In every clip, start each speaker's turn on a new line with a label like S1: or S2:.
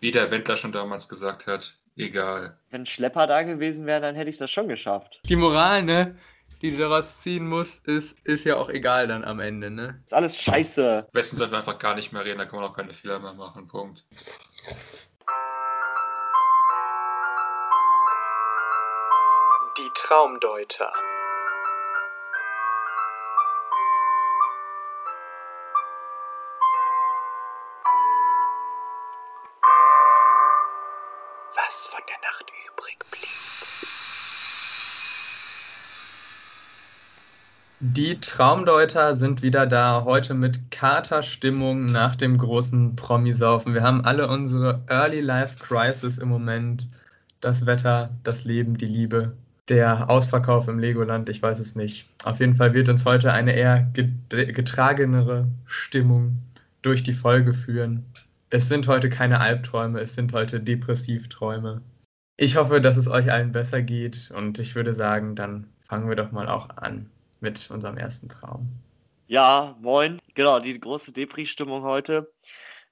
S1: wie der Wendler schon damals gesagt hat, egal.
S2: Wenn Schlepper da gewesen wäre, dann hätte ich das schon geschafft.
S3: Die Moral, ne? Die du daraus ziehen musst, ist, ist ja auch egal dann am Ende, ne?
S2: Ist alles scheiße.
S1: Am besten sollten wir einfach gar nicht mehr reden, da kann man auch keine Fehler mehr machen. Punkt.
S4: Die Traumdeuter.
S3: Die Traumdeuter sind wieder da, heute mit Katerstimmung nach dem großen Promisaufen. Wir haben alle unsere Early Life Crisis im Moment. Das Wetter, das Leben, die Liebe, der Ausverkauf im Legoland, ich weiß es nicht. Auf jeden Fall wird uns heute eine eher getragenere Stimmung durch die Folge führen. Es sind heute keine Albträume, es sind heute Depressivträume. Ich hoffe, dass es euch allen besser geht und ich würde sagen, dann fangen wir doch mal auch an mit unserem ersten Traum.
S2: Ja, moin. Genau, die große Depri-Stimmung heute.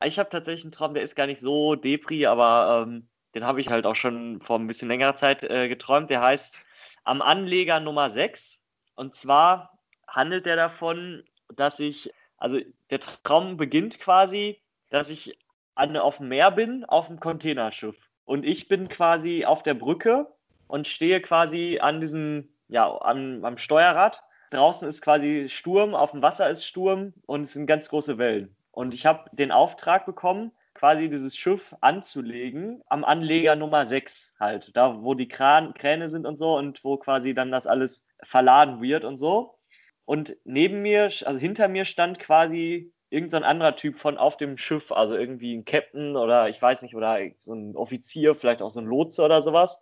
S2: Ich habe tatsächlich einen Traum, der ist gar nicht so Depri, aber ähm, den habe ich halt auch schon vor ein bisschen längerer Zeit äh, geträumt. Der heißt Am Anleger Nummer 6. Und zwar handelt der davon, dass ich, also der Traum beginnt quasi, dass ich an, auf dem Meer bin, auf dem Containerschiff. Und ich bin quasi auf der Brücke und stehe quasi an diesem, ja, am, am Steuerrad. Draußen ist quasi Sturm, auf dem Wasser ist Sturm und es sind ganz große Wellen. Und ich habe den Auftrag bekommen, quasi dieses Schiff anzulegen am Anleger Nummer 6 halt, da wo die Kran Kräne sind und so und wo quasi dann das alles verladen wird und so. Und neben mir, also hinter mir stand quasi irgendein so anderer Typ von auf dem Schiff, also irgendwie ein Captain oder ich weiß nicht, oder so ein Offizier, vielleicht auch so ein Lotse oder sowas.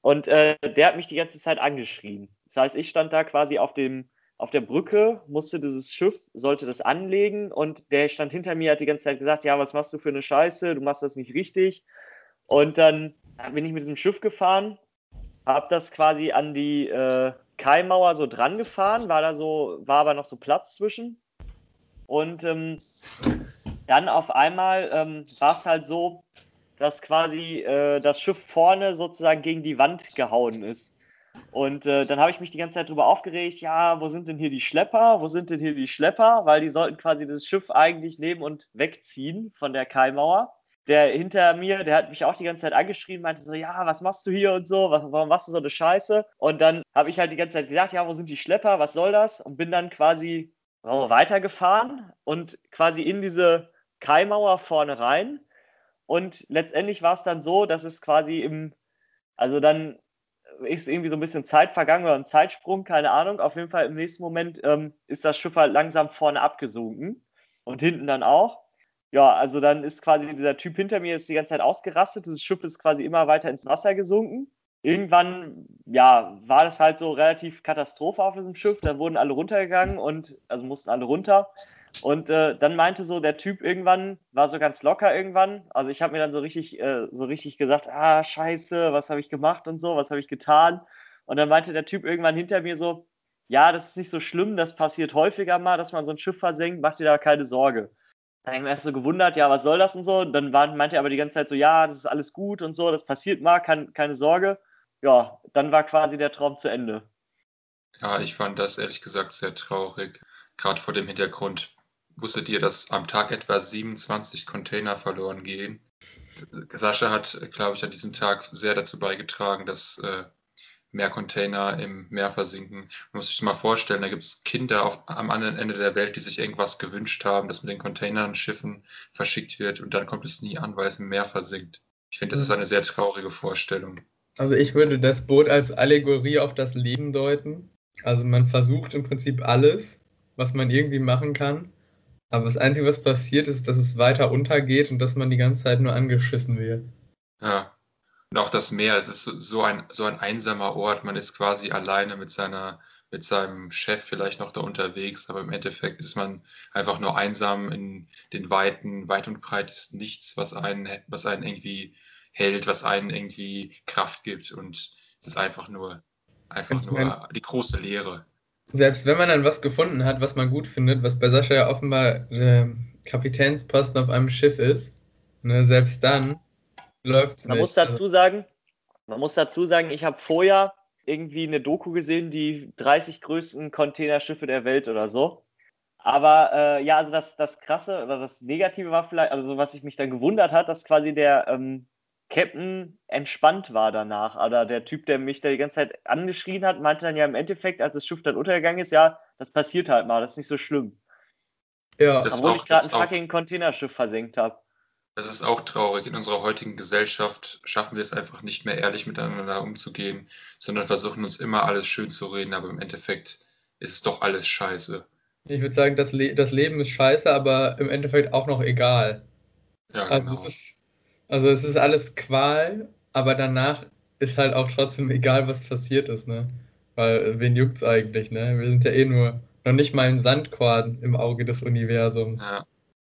S2: Und äh, der hat mich die ganze Zeit angeschrien. Das heißt, ich stand da quasi auf dem auf der Brücke, musste dieses Schiff, sollte das anlegen und der stand hinter mir, hat die ganze Zeit gesagt, ja, was machst du für eine Scheiße, du machst das nicht richtig. Und dann bin ich mit diesem Schiff gefahren, habe das quasi an die äh, Kaimauer so dran gefahren, war da so, war aber noch so Platz zwischen. Und ähm, dann auf einmal ähm, war es halt so, dass quasi äh, das Schiff vorne sozusagen gegen die Wand gehauen ist. Und äh, dann habe ich mich die ganze Zeit darüber aufgeregt, ja, wo sind denn hier die Schlepper? Wo sind denn hier die Schlepper? Weil die sollten quasi das Schiff eigentlich nehmen und wegziehen von der Kaimauer. Der hinter mir, der hat mich auch die ganze Zeit angeschrien, meinte so, ja, was machst du hier und so, warum machst du so eine Scheiße? Und dann habe ich halt die ganze Zeit gesagt, ja, wo sind die Schlepper, was soll das? Und bin dann quasi weitergefahren und quasi in diese Kaimauer vorne rein. Und letztendlich war es dann so, dass es quasi im, also dann ist irgendwie so ein bisschen Zeit vergangen oder ein Zeitsprung, keine Ahnung. Auf jeden Fall im nächsten Moment ähm, ist das Schiff halt langsam vorne abgesunken und hinten dann auch. Ja, also dann ist quasi dieser Typ hinter mir ist die ganze Zeit ausgerastet. Das Schiff ist quasi immer weiter ins Wasser gesunken. Irgendwann, ja, war das halt so relativ Katastrophe auf diesem Schiff. Da wurden alle runtergegangen und, also mussten alle runter. Und äh, dann meinte so der Typ irgendwann, war so ganz locker irgendwann. Also ich habe mir dann so richtig, äh, so richtig gesagt, ah, scheiße, was habe ich gemacht und so, was habe ich getan? Und dann meinte der Typ irgendwann hinter mir so, ja, das ist nicht so schlimm, das passiert häufiger mal, dass man so ein Schiff versenkt, mach dir da keine Sorge. Da habe ich mir erst so gewundert, ja, was soll das und so. Und dann war, meinte er aber die ganze Zeit so, ja, das ist alles gut und so, das passiert mal, kann, keine Sorge. Ja, dann war quasi der Traum zu Ende.
S1: Ja, ich fand das ehrlich gesagt sehr traurig, gerade vor dem Hintergrund, Wusstet ihr, dass am Tag etwa 27 Container verloren gehen? Sascha hat, glaube ich, an diesem Tag sehr dazu beigetragen, dass äh, mehr Container im Meer versinken. Man muss sich das mal vorstellen, da gibt es Kinder auf, am anderen Ende der Welt, die sich irgendwas gewünscht haben, dass mit den Containern, Schiffen verschickt wird und dann kommt es nie an, weil es im Meer versinkt. Ich finde, das ist eine sehr traurige Vorstellung.
S3: Also ich würde das Boot als Allegorie auf das Leben deuten. Also man versucht im Prinzip alles, was man irgendwie machen kann, aber das Einzige, was passiert, ist, dass es weiter untergeht und dass man die ganze Zeit nur angeschissen wird.
S1: Ja. Und auch das Meer, es ist so ein, so ein einsamer Ort. Man ist quasi alleine mit seiner, mit seinem Chef vielleicht noch da unterwegs, aber im Endeffekt ist man einfach nur einsam in den Weiten. Weit und breit ist nichts, was einen, was einen irgendwie hält, was einen irgendwie Kraft gibt. Und es ist einfach nur, einfach nur die große Leere
S3: selbst wenn man dann was gefunden hat, was man gut findet, was bei Sascha ja offenbar der Kapitänsposten auf einem Schiff ist, Ne, selbst dann läuft es
S2: Man
S3: nicht.
S2: muss dazu sagen, man muss dazu sagen, ich habe vorher irgendwie eine Doku gesehen, die 30 größten Containerschiffe der Welt oder so. Aber äh, ja, also das, das Krasse oder das Negative war vielleicht, also so, was ich mich dann gewundert hat, dass quasi der ähm, Captain entspannt war danach. Oder der Typ, der mich da die ganze Zeit angeschrien hat, meinte dann ja im Endeffekt, als das Schiff dann untergegangen ist, ja, das passiert halt mal, das ist nicht so schlimm.
S3: ja,
S1: Das- ist
S2: Obwohl
S1: auch-
S2: ich gerade ein fucking Containerschiff versenkt habe.
S1: Das ist auch traurig. In unserer heutigen Gesellschaft schaffen wir es einfach nicht mehr ehrlich miteinander umzugehen, sondern versuchen uns immer alles schön zu reden, aber im Endeffekt ist es doch alles scheiße.
S3: ich würde sagen, das, Le das Leben ist scheiße, aber im Endeffekt auch noch egal.
S1: Ja,
S3: Also
S1: genau.
S3: es ist, also es ist alles Qual, aber danach ist halt auch trotzdem egal, was passiert ist, ne? Weil äh, wen juckt's eigentlich, ne? Wir sind ja eh nur noch nicht mal ein Sandkorn im Auge des Universums.
S1: Ja.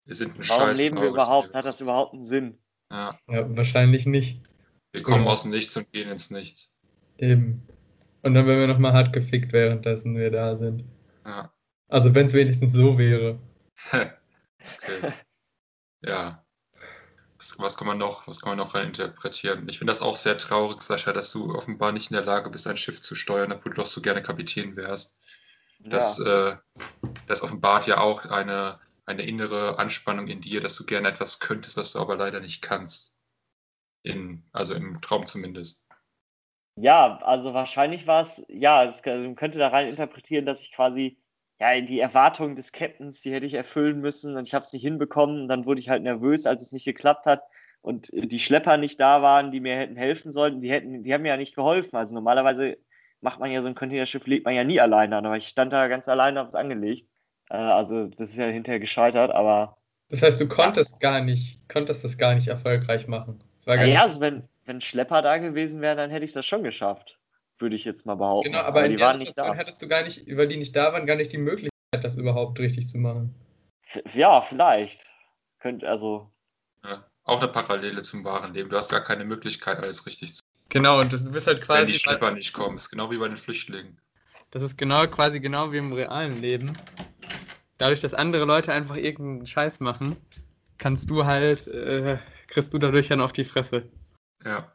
S1: Wir sind ein
S2: Warum
S1: Scheiß
S2: leben wir überhaupt? Hat das überhaupt einen Sinn?
S1: Ja.
S3: Ja, wahrscheinlich nicht.
S1: Wir kommen
S3: Ja.
S1: aus dem Nichts und gehen ins Nichts.
S3: Eben. Und dann werden wir nochmal hart gefickt, währenddessen wir da sind.
S1: Ja.
S3: Also wenn es wenigstens so wäre.
S1: okay. Ja. Was, was kann man noch, was kann man noch reininterpretieren? Ich finde das auch sehr traurig, Sascha, dass du offenbar nicht in der Lage bist, ein Schiff zu steuern, obwohl du doch so gerne Kapitän wärst. Das,
S2: ja.
S1: äh, das offenbart ja auch eine, eine innere Anspannung in dir, dass du gerne etwas könntest, was du aber leider nicht kannst. In, also im Traum zumindest.
S2: Ja, also wahrscheinlich war es, ja, es, könnte da rein interpretieren, dass ich quasi, ja, die Erwartungen des Captains, die hätte ich erfüllen müssen und ich habe es nicht hinbekommen. Und dann wurde ich halt nervös, als es nicht geklappt hat und äh, die Schlepper nicht da waren, die mir hätten helfen sollten. Die hätten, die haben mir ja nicht geholfen. Also normalerweise macht man ja so ein Containerschiff, legt man ja nie alleine an, aber ich stand da ganz alleine, habe es angelegt. Äh, also das ist ja hinterher gescheitert, aber
S3: Das heißt, du konntest gar nicht, konntest das gar nicht erfolgreich machen. Gar
S2: naja,
S3: nicht,
S2: also wenn, wenn Schlepper da gewesen wären, dann hätte ich das schon geschafft. Würde ich jetzt mal behaupten.
S3: genau, aber in
S2: die
S3: der
S2: waren nicht
S3: Situation
S2: da.
S3: hättest du gar nicht, weil die nicht da waren, gar nicht die Möglichkeit, das überhaupt richtig zu machen.
S2: Ja, vielleicht. Könnte, also,
S1: Ja. Auch eine Parallele zum wahren Leben. Du hast gar keine Möglichkeit, alles richtig zu
S3: Genau, und du bist halt
S1: wenn
S3: quasi,
S1: die Schlepper nicht kommen. Ist genau wie bei den Flüchtlingen.
S3: das ist genau quasi genau wie im realen Leben. Dadurch, dass andere Leute einfach irgendeinen Scheiß machen, kannst du halt, äh, kriegst du dadurch dann auf die Fresse.
S1: Ja.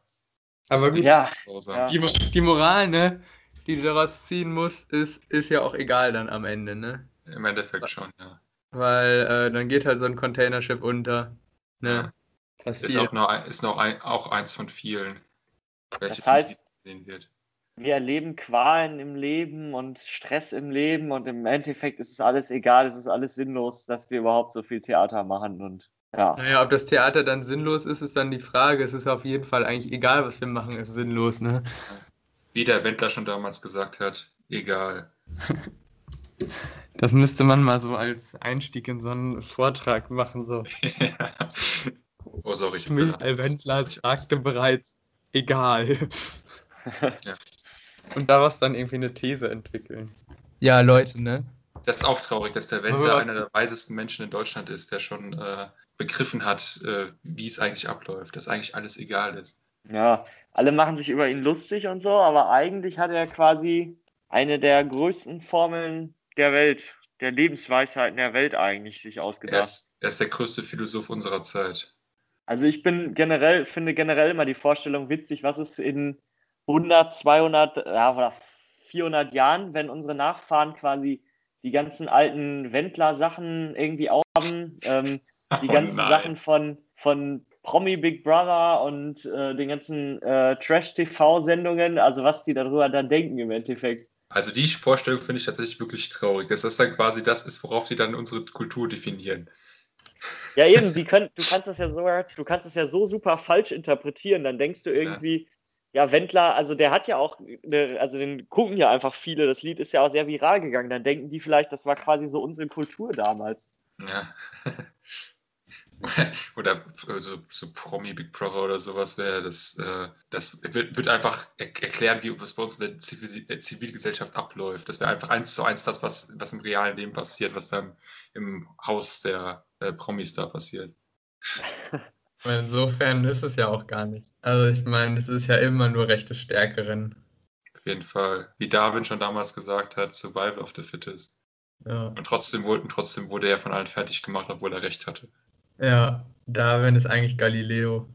S3: Aber gut,
S2: ja, ja.
S3: die, die Moral, ne, die du daraus ziehen musst, ist, ist ja auch egal dann am Ende, ne?
S1: Im Endeffekt schon, ja.
S3: Weil äh, dann geht halt so ein Containerschiff unter. Ne?
S1: Ja. Ist auch, nur ein, ist noch ein, auch eins von vielen. Welches
S2: heißt-
S1: nicht gesehen wird.
S2: wir erleben Qualen im Leben und Stress im Leben und im Endeffekt ist es alles egal, es ist alles sinnlos, dass wir überhaupt so viel Theater machen und ja.
S3: Naja, ob das Theater dann sinnlos ist, ist dann die Frage. Es ist auf jeden Fall eigentlich egal, was wir machen, ist sinnlos, ne?
S1: Wie der Wendler schon damals gesagt hat, egal.
S3: Das müsste man mal so als Einstieg in so einen Vortrag machen. So.
S1: oh, sorry, ich bin
S3: Michael Wendler sagte bereits, egal.
S1: Ja.
S3: Und daraus dann irgendwie eine These entwickeln. Ja, Leute, ne?
S1: Das ist auch traurig, dass der Wendler einer der weisesten Menschen in Deutschland ist, der schon äh, begriffen hat, äh, wie es eigentlich abläuft, dass eigentlich alles egal ist.
S2: Ja, alle machen sich über ihn lustig und so, aber eigentlich hat er quasi eine der größten Formeln der Welt, der Lebensweisheiten der Welt eigentlich sich
S1: Er
S2: ausgedacht.
S1: ist, er ist der größte Philosoph unserer Zeit.
S2: Also ich bin generell, finde generell immer die Vorstellung witzig, was ist in 100, 200 ja, oder 400 Jahren, wenn unsere Nachfahren quasi die ganzen alten Wendler-Sachen irgendwie aufhaben, ähm, die
S1: Oh
S2: ganzen
S1: nein.
S2: Sachen von, von Promi Big Brother und äh, den ganzen äh, Trash-TV-Sendungen, also was die darüber dann denken im Endeffekt.
S1: Also die Vorstellung finde ich tatsächlich wirklich traurig, dass das dann quasi das ist, worauf die dann unsere Kultur definieren.
S2: Ja, eben, die können, du kannst das ja so, du kannst das ja so super falsch interpretieren. Dann denkst du irgendwie, ja, Wendler, also der hat ja auch, also den gucken ja einfach viele, das Lied ist ja auch sehr viral gegangen. Dann denken die vielleicht, das war quasi so unsere Kultur damals.
S1: Ja. oder so, so Promi Big Brother oder sowas wäre das, äh, das wird, wird einfach er erklären, wie was bei uns in der Zivil äh, Zivilgesellschaft abläuft. Das wäre einfach eins zu eins das, was, was im realen Leben passiert, was dann im Haus der äh, Promis da passiert.
S3: Insofern ist es ja auch gar nicht. Also ich meine, es ist ja immer nur rechte Stärkeren.
S1: Auf jeden Fall. Wie Darwin schon damals gesagt hat, Survival of the Fittest.
S3: Ja.
S1: Und trotzdem wurde, und trotzdem wurde er von allen fertig gemacht, obwohl er recht hatte.
S3: Ja, Darwin ist eigentlich Galileo.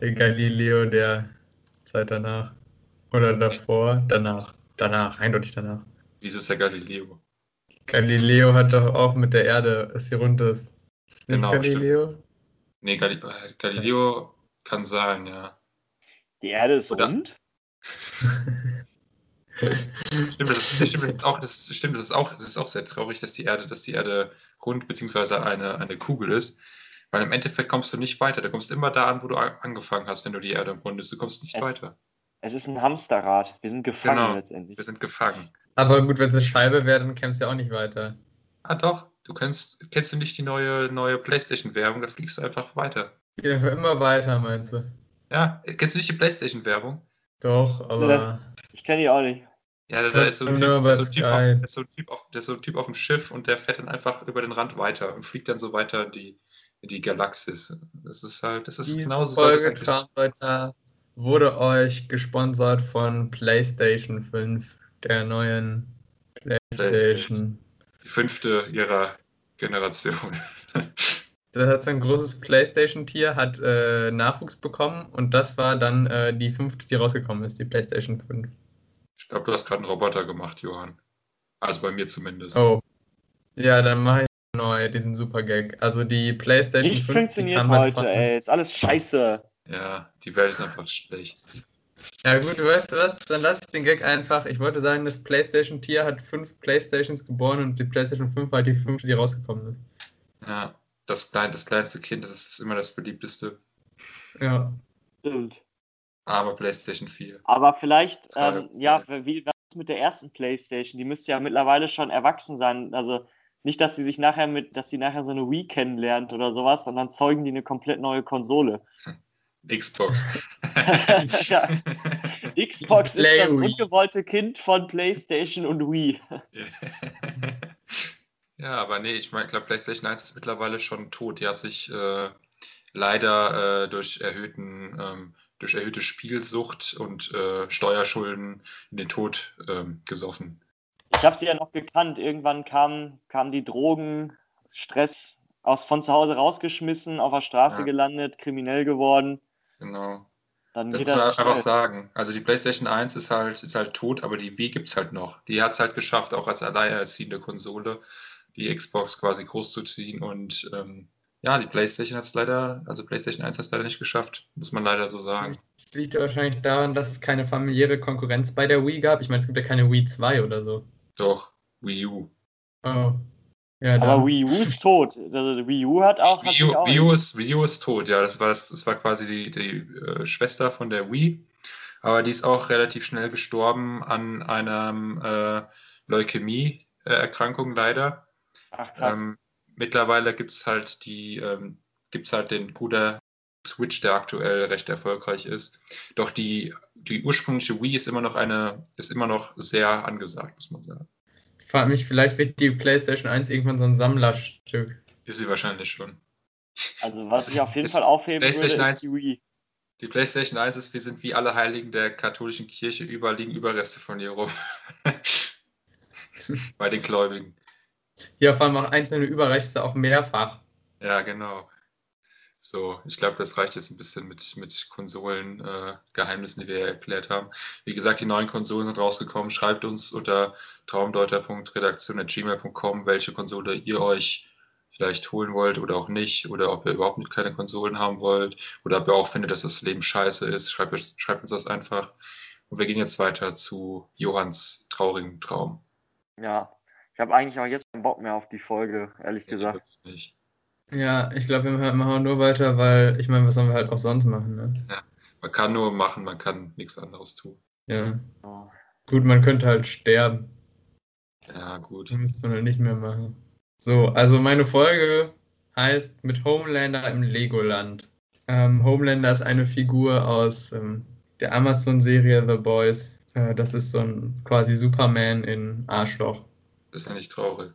S3: Der Galileo der Zeit danach. Oder davor, danach. Danach, eindeutig danach.
S1: Wieso ist der Galileo?
S3: Galileo hat doch auch mit der Erde, dass sie rund ist. Ist nicht
S1: Genau,
S3: Galileo?
S1: Nee, Gali äh, Galileo kann sein, ja.
S2: Die Erde ist
S1: Oder-
S2: rund?
S1: Stimmt, das, ist- stimmt, auch, das stimmt, das ist auch, das ist auch sehr traurig, dass die Erde, dass die Erde rund beziehungsweise eine, eine Kugel ist. Weil im Endeffekt kommst du nicht weiter. Du kommst immer da an, wo du angefangen hast, wenn du die Erde umrundest. Du kommst nicht
S2: Es-
S1: weiter.
S2: Es ist ein Hamsterrad. Wir sind gefangen
S1: Genau.
S2: letztendlich.
S1: Wir sind gefangen.
S3: Aber gut, wenn es eine Scheibe wäre, dann kämst du ja auch nicht weiter.
S1: Ah doch, du kennst, kennst du nicht die neue, neue Playstation-Werbung, da fliegst du einfach weiter.
S3: Ja, immer weiter, meinst du?
S1: Ja, kennst du nicht die Playstation-Werbung?
S3: Doch, aber.
S2: Ich kenne die auch nicht.
S1: Ja, da, da ist so ein
S3: Nur
S1: Typ,
S3: bei
S1: da ist so ein Typ, auf,
S3: Sky.
S1: da ist so ein Typ, auf, da ist so ein Typ auf dem Schiff und der fährt dann einfach über den Rand weiter und fliegt dann so weiter in die, die Galaxis. Das ist halt, das ist
S3: Diese
S1: genauso
S3: Folge
S1: eigentlich
S3: Traumdeuter wurde euch gesponsert von PlayStation 5, der neuen PlayStation.
S1: die fünfte ihrer Generation.
S3: Das hat so ein großes PlayStation-Tier, hat äh, Nachwuchs bekommen und das war dann äh, die fünfte, die rausgekommen ist, die PlayStation 5.
S1: Ich glaube, du hast gerade einen Roboter gemacht, Johann. Also bei mir zumindest.
S3: Oh. Ja, dann mache ich neu diesen super Gag. Also die PlayStation
S2: Nicht
S3: 5, die
S2: funktioniert
S3: halt
S2: heute,
S3: von.
S2: ey. Ist alles scheiße.
S1: Ja, die Welt ist einfach schlecht.
S3: Ja gut, du weißt was, dann lass ich den Gag einfach. Ich wollte sagen, das PlayStation-Tier hat fünf PlayStations geboren und die PlayStation 5 war die fünfte, die rausgekommen ist.
S1: Ja, das, klein, das kleinste Kind, das ist immer das beliebteste.
S3: Ja.
S2: Stimmt.
S1: Aber PlayStation 4.
S2: Aber vielleicht, ähm, ja, wie was ist mit der ersten Playstation? Die müsste ja mittlerweile schon erwachsen sein. Also nicht, dass sie sich nachher mit, dass sie nachher so eine Wii kennenlernt oder sowas, sondern zeugen die eine komplett neue Konsole.
S1: Xbox.
S2: ja, Xbox ist
S3: Play
S2: das
S3: Wii.
S2: ungewollte Kind von PlayStation und Wii.
S1: Ja, aber nee, ich meine, ich glaube, PlayStation 1 ist mittlerweile schon tot. Die hat sich äh, leider äh, durch erhöhten, ähm, durch erhöhte Spielsucht und äh, Steuerschulden in den Tod ähm, gesoffen.
S2: Ich habe sie ja noch gekannt. Irgendwann kamen kamen die Drogen, Stress aus von zu Hause rausgeschmissen, auf der Straße
S1: Ja.
S2: gelandet, kriminell geworden.
S1: Genau.
S2: Dann
S1: Das muss man
S2: das
S1: einfach sagen. Also die PlayStation 1 ist halt, ist halt tot, aber die Wii gibt's halt noch. Die hat's halt geschafft, auch als alleinerziehende Konsole, die Xbox quasi großzuziehen. Und ähm, ja, die PlayStation hat's leider, also PlayStation 1 hat's leider nicht geschafft, muss man leider so sagen.
S3: Das liegt wahrscheinlich daran, dass es keine familiäre Konkurrenz bei der Wii gab. Ich meine, es gibt ja keine Wii 2 oder so.
S1: Doch, Wii U.
S3: Oh. Ja,
S2: Aber
S3: dann.
S2: Wii U ist tot. Also Wii U hat auch.
S1: Wii U,
S2: auch
S1: Wii U ist, Wii U ist tot, ja. Das war, das, das war quasi die, die äh, Schwester von der Wii. Aber die ist auch relativ schnell gestorben an einer äh, Leukämie-Erkrankung leider.
S2: Ach krass.
S1: Ähm, mittlerweile gibt's halt die, ähm, gibt's halt den Bruder Switch, der aktuell recht erfolgreich ist. Doch die, die ursprüngliche Wii ist immer noch eine, ist immer noch sehr angesagt, muss man sagen.
S3: Ich frage mich, vielleicht wird die PlayStation 1 irgendwann so ein Sammlerstück.
S1: Ist sie wahrscheinlich schon.
S2: Also was ich auf jeden
S1: ist
S2: Fall aufheben würde,
S1: PlayStation
S2: ist
S1: 1
S2: die Wii.
S1: Die PlayStation 1 ist, wir sind wie alle Heiligen der katholischen Kirche, überall liegen Überreste von ihr rum. Bei den Gläubigen.
S3: Ja, vor allem auch einzelne Überreste auch mehrfach.
S1: Ja, genau. So, ich glaube, das reicht jetzt ein bisschen mit, mit Konsolen-Geheimnissen, die wir erklärt haben. Wie gesagt, die neuen Konsolen sind rausgekommen. Schreibt uns unter traumdeuter.redaktion.gmail.com, welche Konsole ihr euch vielleicht holen wollt oder auch nicht. Oder ob ihr überhaupt keine Konsolen haben wollt. Oder ob ihr auch findet, dass das Leben scheiße ist. Schreibt, schreibt uns das einfach. Und wir gehen jetzt weiter zu Johanns traurigem Traum.
S2: Ja. Ich habe eigentlich auch jetzt keinen Bock mehr auf die Folge, ehrlich
S1: Ich
S2: gesagt.
S1: nicht.
S3: Ja, ich glaube, wir machen nur weiter, weil ich meine, was sollen wir halt auch sonst machen, ne?
S1: Man kann nur machen, man kann nichts anderes tun.
S3: Ja.
S2: Oh.
S3: Gut, man könnte halt sterben.
S1: Ja, gut.
S3: Das müsste man halt nicht mehr machen. So, also meine Folge heißt mit Homelander im Legoland. Ähm, Homelander ist eine Figur aus ähm, der Amazon-Serie The Boys. Äh, das ist so ein quasi Superman in Arschloch.
S1: Das ist ja nicht traurig.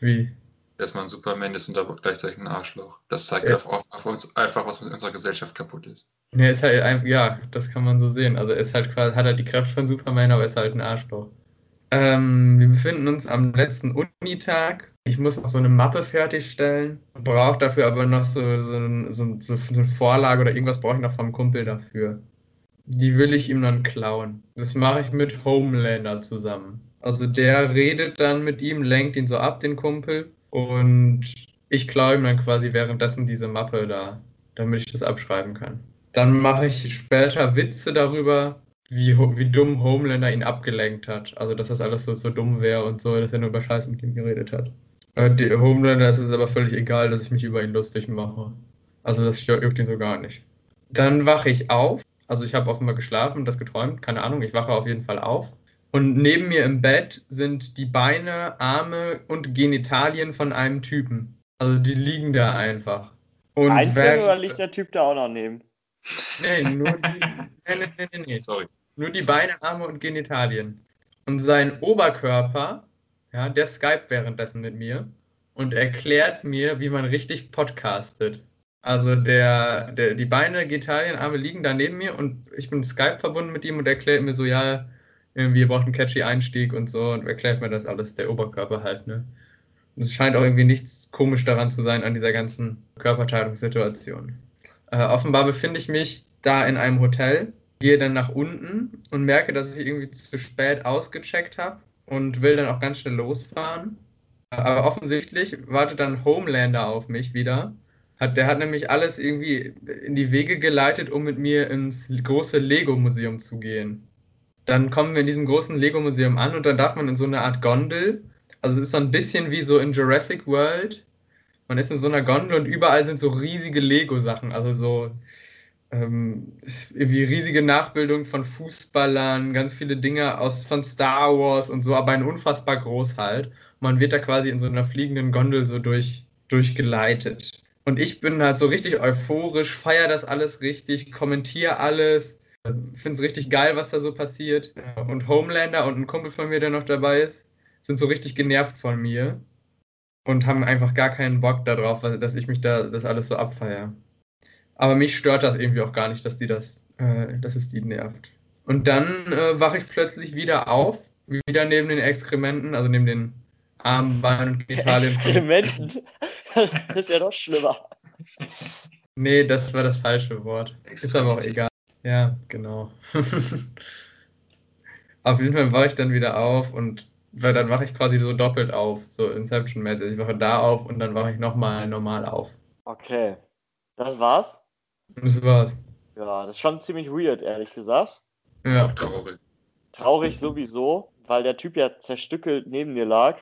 S3: Wie?
S1: Dass man Superman ist und aber gleichzeitig ein Arschloch. Das zeigt
S3: Ja.
S1: einfach, auf, uns, einfach, was mit unserer Gesellschaft kaputt ist.
S3: Ne, ist halt einfach, ja, das kann man so sehen. Also er ist halt quasi, hat halt die Kräfte von Superman, aber ist halt ein Arschloch. Ähm, wir befinden uns am letzten Unitag ich muss noch so eine Mappe fertigstellen, brauche dafür aber noch so, so, so, so, so eine Vorlage oder irgendwas brauche ich noch vom Kumpel dafür. Die will ich ihm dann klauen. Das mache ich mit Homelander zusammen. Also der redet dann mit ihm, lenkt ihn so ab, den Kumpel, und ich klaue ihm dann quasi währenddessen diese Mappe da, damit ich das abschreiben kann. Dann mache ich später Witze darüber, wie, wie dumm Homelander ihn abgelenkt hat. Also, dass das alles so, so dumm wäre und so, dass er nur über Scheiße mit ihm geredet hat. Äh, die, Homelander ist es aber völlig egal, dass ich mich über ihn lustig mache. Also, das juckt ihn so gar nicht. Dann wache ich auf. Also, ich habe offenbar geschlafen das geträumt. Keine Ahnung, ich wache auf jeden Fall auf. Und neben mir im Bett sind die Beine, Arme und Genitalien von einem Typen. Also, die liegen da einfach. Und
S2: Einzeln
S3: während-
S2: oder liegt der Typ da auch noch neben?
S3: Nee, nur die, nee, nee, nee, nee, nee.
S1: Sorry.
S3: Nur die Beine, Arme und Genitalien. Und sein Oberkörper, ja, der Skype währenddessen mit mir und erklärt mir, wie man richtig podcastet. Also der, der, die Beine, Genitalien, Arme liegen da neben mir und ich bin Skype verbunden mit ihm und er erklärt mir so, ja, irgendwie braucht einen catchy Einstieg und so und erklärt mir das alles, der Oberkörper halt, ne. Und es scheint auch irgendwie nichts komisch daran zu sein an dieser ganzen Körperteilungssituation. Äh, offenbar befinde ich mich da in einem Hotel, gehe dann nach unten und merke, dass ich irgendwie zu spät ausgecheckt habe und will dann auch ganz schnell losfahren. Aber offensichtlich wartet dann Homelander auf mich wieder. Hat, der hat nämlich alles irgendwie in die Wege geleitet, um mit mir ins große Lego-Museum zu gehen. Dann kommen wir in diesem großen Lego-Museum an und dann darf man in so eine Art Gondel. Also es ist so ein bisschen wie so in Jurassic World. Man ist in so einer Gondel und überall sind so riesige Lego-Sachen. Also so ähm, irgendwie riesige Nachbildungen von Fußballern, ganz viele Dinge aus von Star Wars und so, aber ein unfassbar groß halt. Man wird da quasi in so einer fliegenden Gondel so durch, durchgeleitet. Und ich bin halt so richtig euphorisch, feier das alles richtig, kommentiere alles, finde es richtig geil, was da so passiert. Und Homelander und ein Kumpel von mir, der noch dabei ist, sind so richtig genervt von mir und haben einfach gar keinen Bock darauf, dass ich mich da das alles so abfeier. Aber mich stört das irgendwie auch gar nicht, dass die das, äh, dass es die nervt. Und dann äh, wache ich plötzlich wieder auf, wieder neben den Exkrementen, also neben den Armen, Beinen und Genitalien.
S2: Experimenten. das ist ja noch schlimmer.
S3: Nee, das war das falsche Wort. Ist aber auch egal. Ja, genau. auf jeden Fall wache ich dann wieder auf und weil dann wache ich quasi so doppelt auf, so Inception-mäßig. Ich wache da auf und dann wache ich nochmal normal auf.
S2: Okay. Das war's?
S3: Das war's.
S2: Ja, das ist schon ziemlich weird, ehrlich gesagt.
S3: Ja.
S1: Auch traurig.
S2: Traurig sowieso, weil der Typ ja zerstückelt neben mir lag.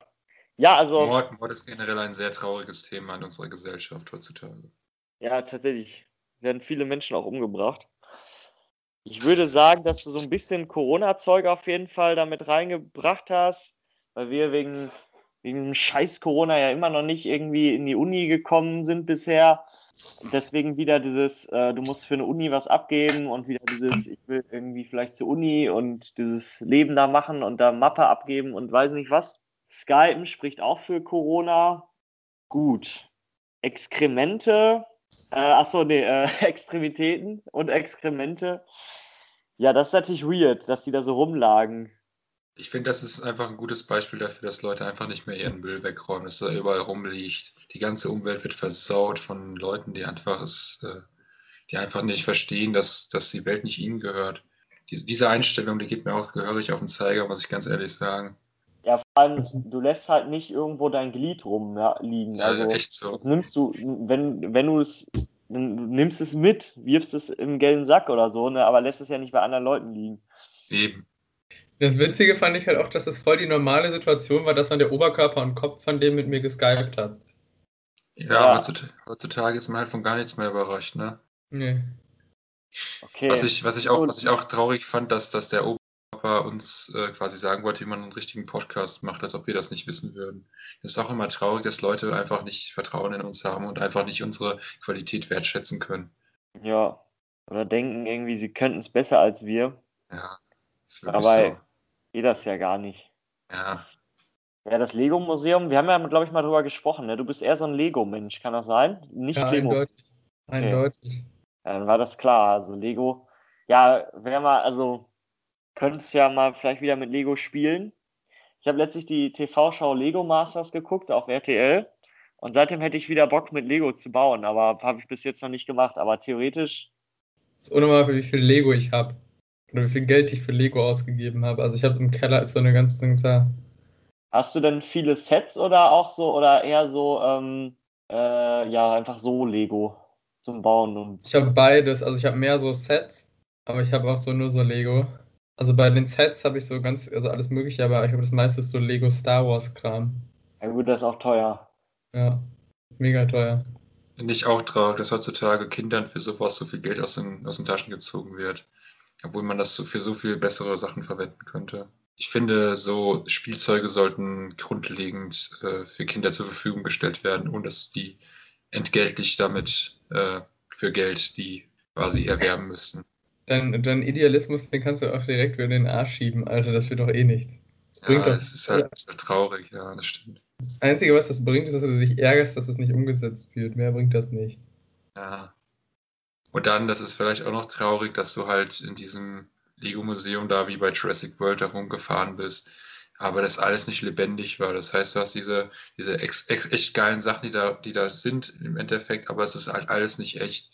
S2: Ja, also,
S1: Mord, Mord ist generell ein sehr trauriges Thema in unserer Gesellschaft heutzutage.
S2: ja, tatsächlich werden viele Menschen auch umgebracht. Ich würde sagen, dass du so ein bisschen Corona-Zeug auf jeden Fall damit reingebracht hast, weil wir wegen, wegen diesem scheiß Corona ja immer noch nicht irgendwie in die Uni gekommen sind bisher. Deswegen wieder dieses, äh, du musst für eine Uni was abgeben und wieder dieses, ich will irgendwie vielleicht zur Uni und dieses Leben da machen und da Mappe abgeben und weiß nicht was. Skypen spricht auch für Corona. Gut. Exkremente, äh, achso, nee, äh, Extremitäten und Exkremente. Ja, das ist natürlich weird, dass die da so rumlagen.
S1: Ich finde, das ist einfach ein gutes Beispiel dafür, dass Leute einfach nicht mehr ihren Müll wegräumen, dass er überall rumliegt. Die ganze Umwelt wird versaut von Leuten, die einfach es, äh, die einfach nicht verstehen, dass, dass die Welt nicht ihnen gehört. Diese Einstellung, die geht mir auch gehörig auf den Zeiger, muss ich ganz ehrlich sagen.
S2: Ja, vor allem, du lässt halt nicht irgendwo dein Glied rumliegen.
S1: Ja,
S2: Also,
S1: echt so.
S2: das nimmst du, wenn, wenn du es, dann du nimmst es mit, wirfst es im gelben Sack oder so, ne, aber lässt es ja nicht bei anderen Leuten liegen.
S1: Eben.
S3: Das Witzige fand ich halt auch, dass es voll die normale Situation war, dass dann der Oberkörper und Kopf von dem mit mir geskypt hat.
S1: Ja,
S2: Ja.
S1: Heutzutage, heutzutage ist man halt von gar nichts mehr überrascht, ne?
S3: Nee.
S2: Okay.
S1: Was ich, was ich auch, was ich auch traurig fand, dass, dass der Oberkörper uns äh, quasi sagen wollte, wie man einen richtigen Podcast macht, als ob wir das nicht wissen würden. Es ist auch immer traurig, dass Leute einfach nicht Vertrauen in uns haben und einfach nicht unsere Qualität wertschätzen können.
S2: Ja. Oder denken irgendwie, sie könnten es besser als wir.
S1: Ja, ist wirklich
S2: Aber geht das ja gar nicht.
S1: so. Ja,
S2: Ja, das Lego-Museum, wir haben ja, glaube ich, mal drüber gesprochen, ne? Du bist eher so ein Lego-Mensch, kann das sein? Nicht
S3: Ja,
S2: Lego.
S3: eindeutig. Eindeutig.
S2: Ja, dann war das klar. Also Lego, ja, wäre mal, also könntest ja mal vielleicht wieder mit Lego spielen. ich habe letztlich die TV-Show Lego Masters geguckt auf RTL und seitdem hätte ich wieder Bock mit Lego zu bauen, aber habe ich bis jetzt noch nicht gemacht. Aber theoretisch.
S3: Das ist unnormal, wie viel Lego ich habe. Oder wie viel Geld ich für Lego ausgegeben habe. Also ich habe im Keller ist so eine ganze.
S2: Hast du denn viele Sets oder auch so oder eher so, ähm, äh, ja, einfach so Lego zum Bauen? Und
S3: ich habe beides. Also ich habe mehr so Sets, aber ich habe auch so nur so Lego. Also bei den Sets habe ich so ganz, also alles mögliche, aber ich habe das meiste so Lego Star Wars Kram.
S2: Ja gut, das ist auch teuer.
S3: Ja, mega teuer.
S1: Finde ich auch traurig, dass heutzutage Kindern für sowas so viel Geld aus den, aus den Taschen gezogen wird. Obwohl man das für so viel bessere Sachen verwenden könnte. Ich finde, so Spielzeuge sollten grundlegend äh, für Kinder zur Verfügung gestellt werden, ohne dass die entgeltlich damit äh, für Geld die quasi erwerben müssten.
S3: Dein, dein Idealismus, den kannst du auch direkt wieder in den Arsch schieben, Alter, das wird doch eh nichts.
S1: Das ja, es ist halt, ist halt traurig, ja, das stimmt.
S3: Das Einzige, was das bringt, ist, dass du dich ärgerst, dass es nicht umgesetzt wird. Mehr bringt das nicht.
S1: Ja. Und dann, das ist vielleicht auch noch traurig, dass du halt in diesem Lego-Museum da wie bei Jurassic World herumgefahren bist, aber das alles nicht lebendig war. Das heißt, du hast diese, diese ex, ex, echt geilen Sachen, die da, die da sind im Endeffekt, aber es ist halt alles nicht echt.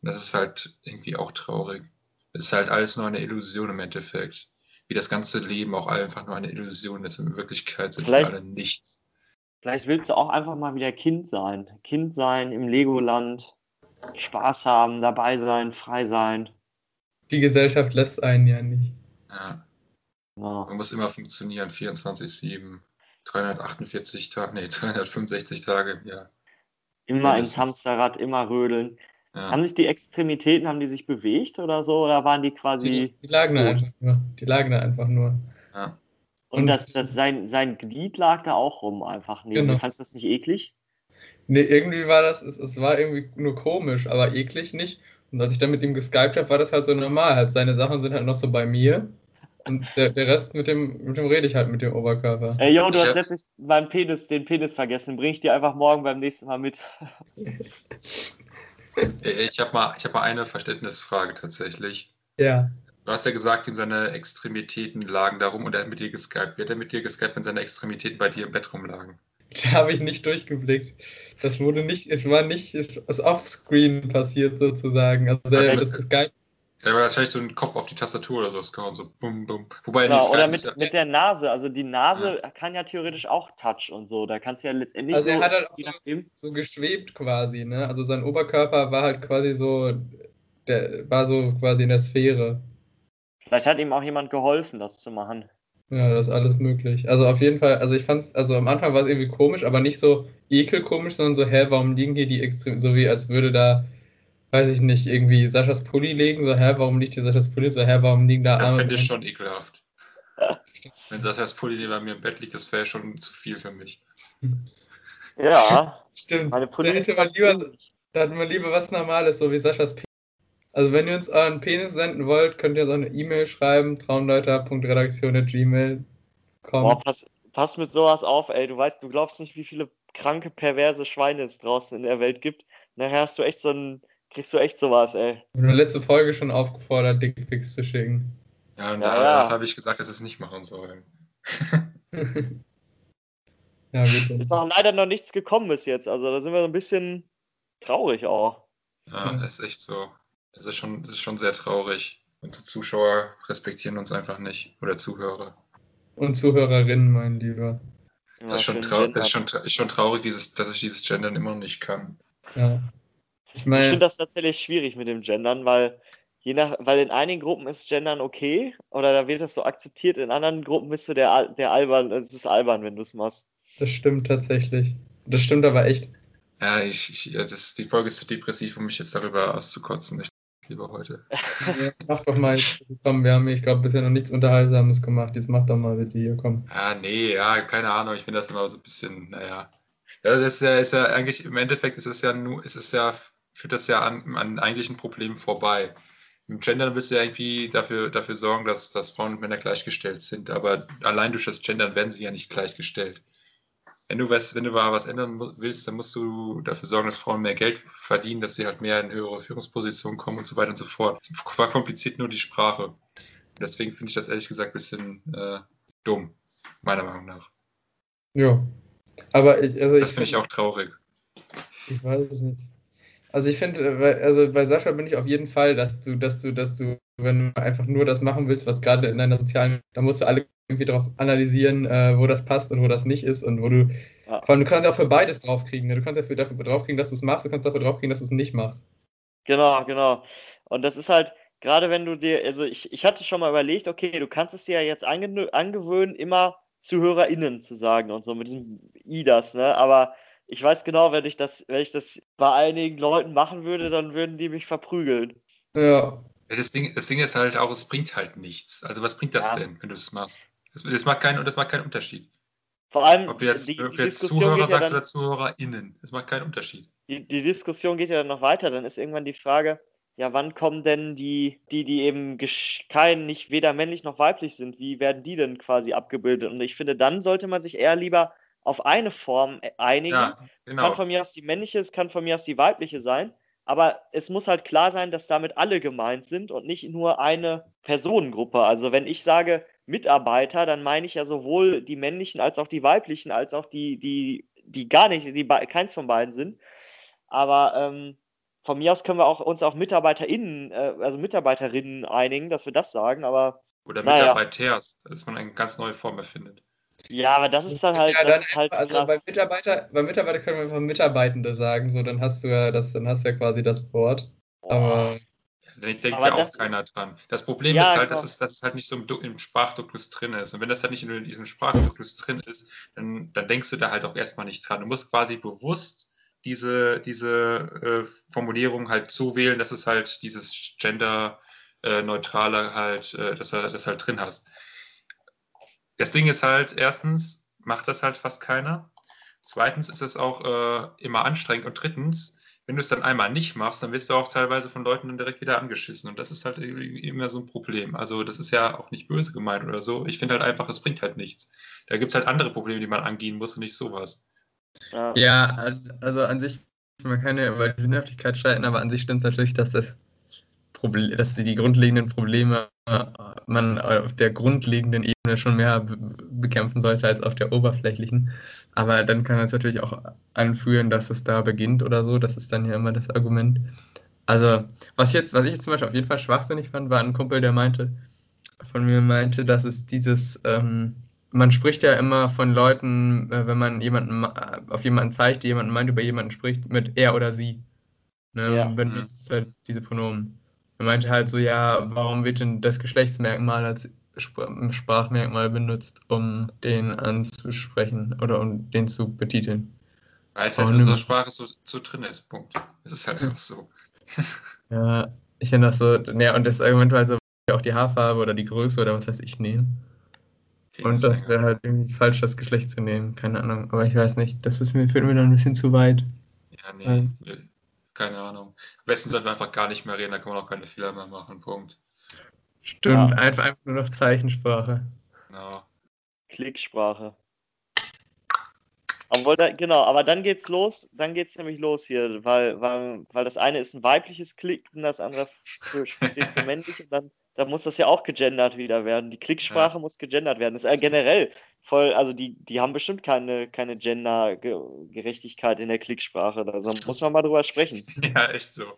S1: Und das ist halt irgendwie auch traurig. Es ist halt alles nur eine Illusion im Endeffekt. Wie das ganze Leben auch einfach nur eine Illusion ist. In Wirklichkeit sind
S2: Vielleicht-
S1: wir alle nichts.
S2: Vielleicht willst du auch einfach mal wieder Kind sein. Kind sein im Legoland. Spaß haben, dabei sein, frei sein.
S3: Die Gesellschaft lässt einen ja nicht.
S1: Ja.
S2: Ja.
S1: Man muss immer funktionieren, 24-7, 348 Tage, nee, 365 Tage im Jahr.
S2: Immer ins. Hamsterrad, immer rödeln.
S1: Ja.
S2: Haben sich die Extremitäten, haben die sich bewegt oder so? Oder waren die quasi.
S3: Die, die lagen da einfach nur. Die lagen da einfach nur.
S1: Ja.
S2: Und
S3: und-
S2: das, das, sein, sein Glied lag da auch rum einfach. Nee,
S3: Genau.
S2: Du fandst das nicht eklig?
S3: Nee, irgendwie war das, es, es war irgendwie nur komisch, aber eklig nicht. Und als ich dann mit ihm geskypt habe, war das halt so normal. Halt seine Sachen sind halt noch so bei mir. Und der, der Rest mit dem, mit dem rede ich halt mit dem Oberkörper.
S2: Ey, yo, du hast letztlich meinen Penis, den Penis vergessen. Bring ich dir einfach morgen beim nächsten Mal mit.
S1: Äh, Ich habe mal, ich hab mal eine Verständnisfrage tatsächlich.
S3: Ja.
S1: Du hast ja gesagt, ihm seine Extremitäten lagen da rum und er hat mit dir geskypt. Wie hat er mit dir geskypt, wenn seine Extremitäten bei dir im Bett rumlagen?
S3: Da habe ich nicht durchgeblickt. Das wurde nicht, es war nicht, es ist offscreen passiert sozusagen. Also
S1: Also
S3: das geskypt.
S1: Er hat wahrscheinlich so einen Kopf auf die Tastatur oder sowas gehauen, so bum bum. Wobei
S2: Genau,
S1: nee,
S2: oder
S1: Skype
S2: mit,
S1: ist ja-
S2: mit der Nase. Also die Nase kann ja theoretisch auch Touch und so. Da kannst du ja letztendlich
S3: Also er
S2: so,
S3: hat halt auch so-
S2: nachdem.
S3: so geschwebt quasi, ne? Also sein Oberkörper war halt quasi so, der war so quasi in der Sphäre.
S2: Vielleicht hat ihm auch jemand geholfen, das zu machen.
S3: Ja, das ist alles möglich. Also auf jeden Fall, also ich fand's, also am Anfang war es irgendwie komisch, aber nicht so ekelkomisch, sondern so, hä, warum liegen hier die extrem, so wie als würde da, weiß ich nicht, irgendwie Saschas Pulli liegen, so, hä, warum liegt hier Saschas Pulli, so, hä, warum liegen da
S1: Das fände ich schon ekelhaft. Wenn Sasas Pulli neben mir im Bett liegt, das wäre schon zu viel für mich.
S2: Ja,
S3: Stimmt,
S2: meine
S3: da
S2: Pulli
S3: hätte
S2: ist
S3: man lieber, da hätten wir lieber was Normales, so wie Saschas Penis. Also wenn ihr uns euren Penis senden wollt, könnt ihr uns auch eine E-Mail schreiben, traumdeuter.redaktion.gmail.com.
S2: Boah, pass, pass mit sowas auf, ey. Du weißt, du glaubst nicht, wie viele kranke, perverse Schweine es draußen in der Welt gibt. Nachher hast du echt so ein, kriegst du echt sowas, ey.
S3: Ich habe in der letzten Folge schon aufgefordert, Dickpics zu schicken.
S1: Ja, und
S2: Ja,
S1: da,
S2: ja.
S1: habe ich gesagt, dass es nicht machen sollen.
S3: ja, bitte.
S2: Ist noch leider noch nichts gekommen bis jetzt. Also da sind wir so ein bisschen traurig auch.
S1: Ja, das ist echt so. Das ist schon, das ist schon sehr traurig. Unsere Zuschauer respektieren uns einfach nicht. Oder Zuhörer.
S3: Und Zuhörerinnen, mein Lieber.
S2: Ja,
S1: Das ist schon,
S2: für den
S1: trau
S2: Gender.
S1: das ist schon, tra- ist schon traurig, dieses, dass ich dieses Gendern immer noch nicht kann.
S3: Ja. Ich
S2: Ich finde das tatsächlich schwierig mit dem Gendern, weil je nach, weil in einigen Gruppen ist Gendern okay oder da wird das so akzeptiert, in anderen Gruppen bist du der, der albern, es ist albern, wenn du es machst.
S3: das stimmt tatsächlich. Das stimmt aber echt.
S1: Ja, ich, ich, ja, das, die Folge ist zu depressiv, um mich jetzt darüber auszukotzen. Ich lieber heute.
S3: Ja, mach doch mal. Komm, wir haben, ich glaube, bisher noch nichts Unterhaltsames gemacht. Jetzt mach doch mal bitte hier, komm.
S1: Ja, nee, ja, keine Ahnung. Ich finde das immer so ein bisschen, naja. Ja, das ist ja, ist ja eigentlich, im Endeffekt ist es ja nur, ist es ja, führt das ja an, an eigentlichen Problemen vorbei. Im Gendern willst du ja irgendwie dafür, dafür sorgen, dass, dass Frauen und Männer gleichgestellt sind, aber allein durch das Gendern werden sie ja nicht gleichgestellt. Wenn du was, wenn du mal was ändern willst, dann musst du dafür sorgen, dass Frauen mehr Geld verdienen, dass sie halt mehr in höhere Führungspositionen kommen und so weiter und so fort. Es verkompliziert nur die Sprache. Deswegen finde ich das ehrlich gesagt ein bisschen äh, dumm. Meiner Meinung nach.
S3: Ja. Aber ich, also
S1: Das finde ich auch traurig.
S3: Ich weiß es nicht. Also ich finde, äh, bei- also bei Sascha bin ich auf jeden Fall, dass du, dass du, dass du, wenn du einfach nur das machen willst, was gerade in deiner sozialen, da musst du alle irgendwie drauf analysieren, äh, wo das passt und wo das nicht ist und wo du,
S2: Ja.
S3: vor allem, du kannst ja auch für beides draufkriegen. Ne? Du kannst ja für, dafür draufkriegen, dass du es machst, du kannst dafür draufkriegen, dass du es nicht machst.
S2: Genau, genau. Und das ist halt, gerade wenn du dir, also ich, ich hatte schon mal überlegt, okay, du kannst es dir ja jetzt ange angewöhnen, immer ZuhörerInnen zu sagen und so mit diesem IDAS, ne? Aber ich weiß genau, wenn ich das, wenn ich das bei einigen Leuten machen würde, dann würden die mich verprügeln.
S3: Ja.
S1: Ja, das, Ding, das Ding ist halt auch, es bringt halt nichts. Also was bringt das
S2: Ja.
S1: denn, wenn du es machst? Das, das, macht keinen, das macht keinen Unterschied.
S2: Vor allem,
S1: Ob du jetzt,
S2: die,
S1: ob
S2: die
S1: jetzt Zuhörer
S2: ja
S1: sagst
S2: dann,
S1: oder ZuhörerInnen. Das macht keinen Unterschied.
S2: die, die Diskussion geht ja dann noch weiter. Dann ist irgendwann die Frage, ja, wann kommen denn die, die, die eben kein, nicht weder männlich noch weiblich sind, wie werden die denn quasi abgebildet? Und ich finde, dann sollte man sich eher lieber auf eine Form äh, einigen.
S1: Ja,
S2: Kann
S1: genau.
S2: von mir aus die männliche, es kann von mir aus die weibliche sein. Aber es muss halt klar sein, dass damit alle gemeint sind und nicht nur eine Personengruppe. Also wenn ich sage Mitarbeiter, dann meine ich ja sowohl die männlichen als auch die weiblichen, als auch die, die, die gar nicht, die keins von beiden sind. Aber ähm, von mir aus können wir auch uns auf MitarbeiterInnen, äh, also Mitarbeiterinnen einigen, dass wir das sagen. Aber
S1: Oder
S2: Naja.
S1: Mitarbeiters, dass man eine ganz neue Form erfindet.
S2: Ja, aber das ist dann halt,
S3: Ja,
S2: das
S3: dann
S2: ist halt
S3: also
S2: krass.
S3: bei Mitarbeiter, bei Mitarbeiter können wir einfach Mitarbeitende sagen, so dann hast du ja das, dann hast du ja quasi das Wort. Aber
S1: Da denkt
S2: Aber
S1: ja auch
S2: das-
S1: keiner dran. Das Problem
S2: Ja,
S1: ist halt, dass
S2: genau.
S1: es, dass es halt nicht so im, im Sprachduklus drin ist. Und wenn das halt nicht in diesem Sprachduklus drin ist, dann, dann denkst du da halt auch erstmal nicht dran. Du musst quasi bewusst diese, diese äh, Formulierung halt so wählen, dass es halt dieses Gender-neutrale halt, äh, dass du das halt drin hast. Das Ding ist halt, erstens macht das halt fast keiner. Zweitens ist es auch äh, immer anstrengend. Und drittens, wenn du es dann einmal nicht machst, dann wirst du auch teilweise von Leuten dann direkt wieder angeschissen. Und das ist halt irgendwie immer so ein Problem. Also das ist ja auch nicht böse gemeint oder so. Ich finde halt einfach, es bringt halt nichts. Da gibt es halt andere Probleme, die man angehen muss und nicht sowas.
S2: Ja.
S3: Ja, also, also an sich, man kann ja über die Sinnhaftigkeit streiten, aber an sich stimmt es natürlich, dass das Problem, dass die, die grundlegenden Probleme äh, man auf der grundlegenden Ebene schon mehr be- bekämpfen sollte als auf der oberflächlichen. Aber dann kann es natürlich auch anführen, dass es da beginnt oder so. Das ist dann ja immer das Argument. Also, was ich jetzt, was ich jetzt zum Beispiel auf jeden Fall schwachsinnig fand, war ein Kumpel, der meinte, von mir meinte, dass es dieses, ähm, man spricht ja immer von Leuten, äh, wenn man jemanden ma- auf jemanden zeigt, die jemanden meint, über jemanden spricht, mit er oder sie. Ne,
S2: Ja.
S3: und benutzt halt diese Pronomen. Er meinte halt so, ja, warum wird denn das Geschlechtsmerkmal als Sp Sprachmerkmal benutzt, um den anzusprechen oder um den zu betiteln?
S1: Weil es halt in unserer Sprache so, so drin ist. Punkt. Es ist halt einfach so.
S3: Ja, ich finde das so, ja, und das Argument war so, auch die Haarfarbe oder die Größe oder was weiß ich nehmen. Und das wäre halt irgendwie falsch, das Geschlecht zu nehmen. Keine Ahnung. Aber ich weiß nicht. Das ist mir, führt mir dann ein bisschen zu weit.
S1: Ja, nee. Keine Ahnung. Am besten sollten wir einfach gar nicht mehr reden, da kann man auch keine Fehler mehr machen. Punkt.
S3: Stimmt,
S2: Ja.
S3: einfach, einfach nur noch Zeichensprache.
S1: Genau.
S2: Klicksprache. Obwohl, da, genau, aber dann geht's los, dann geht's nämlich los hier, weil, weil, weil das eine ist ein weibliches Klick und das andere für, für männlich und dann, dann muss das ja auch gegendert wieder werden. Die Klicksprache muss gegendert werden. Das ist ja generell voll, also die, die haben bestimmt keine, keine Gender-Gerechtigkeit in der Klicksprache. Da muss man mal drüber sprechen.
S1: Ja, echt so.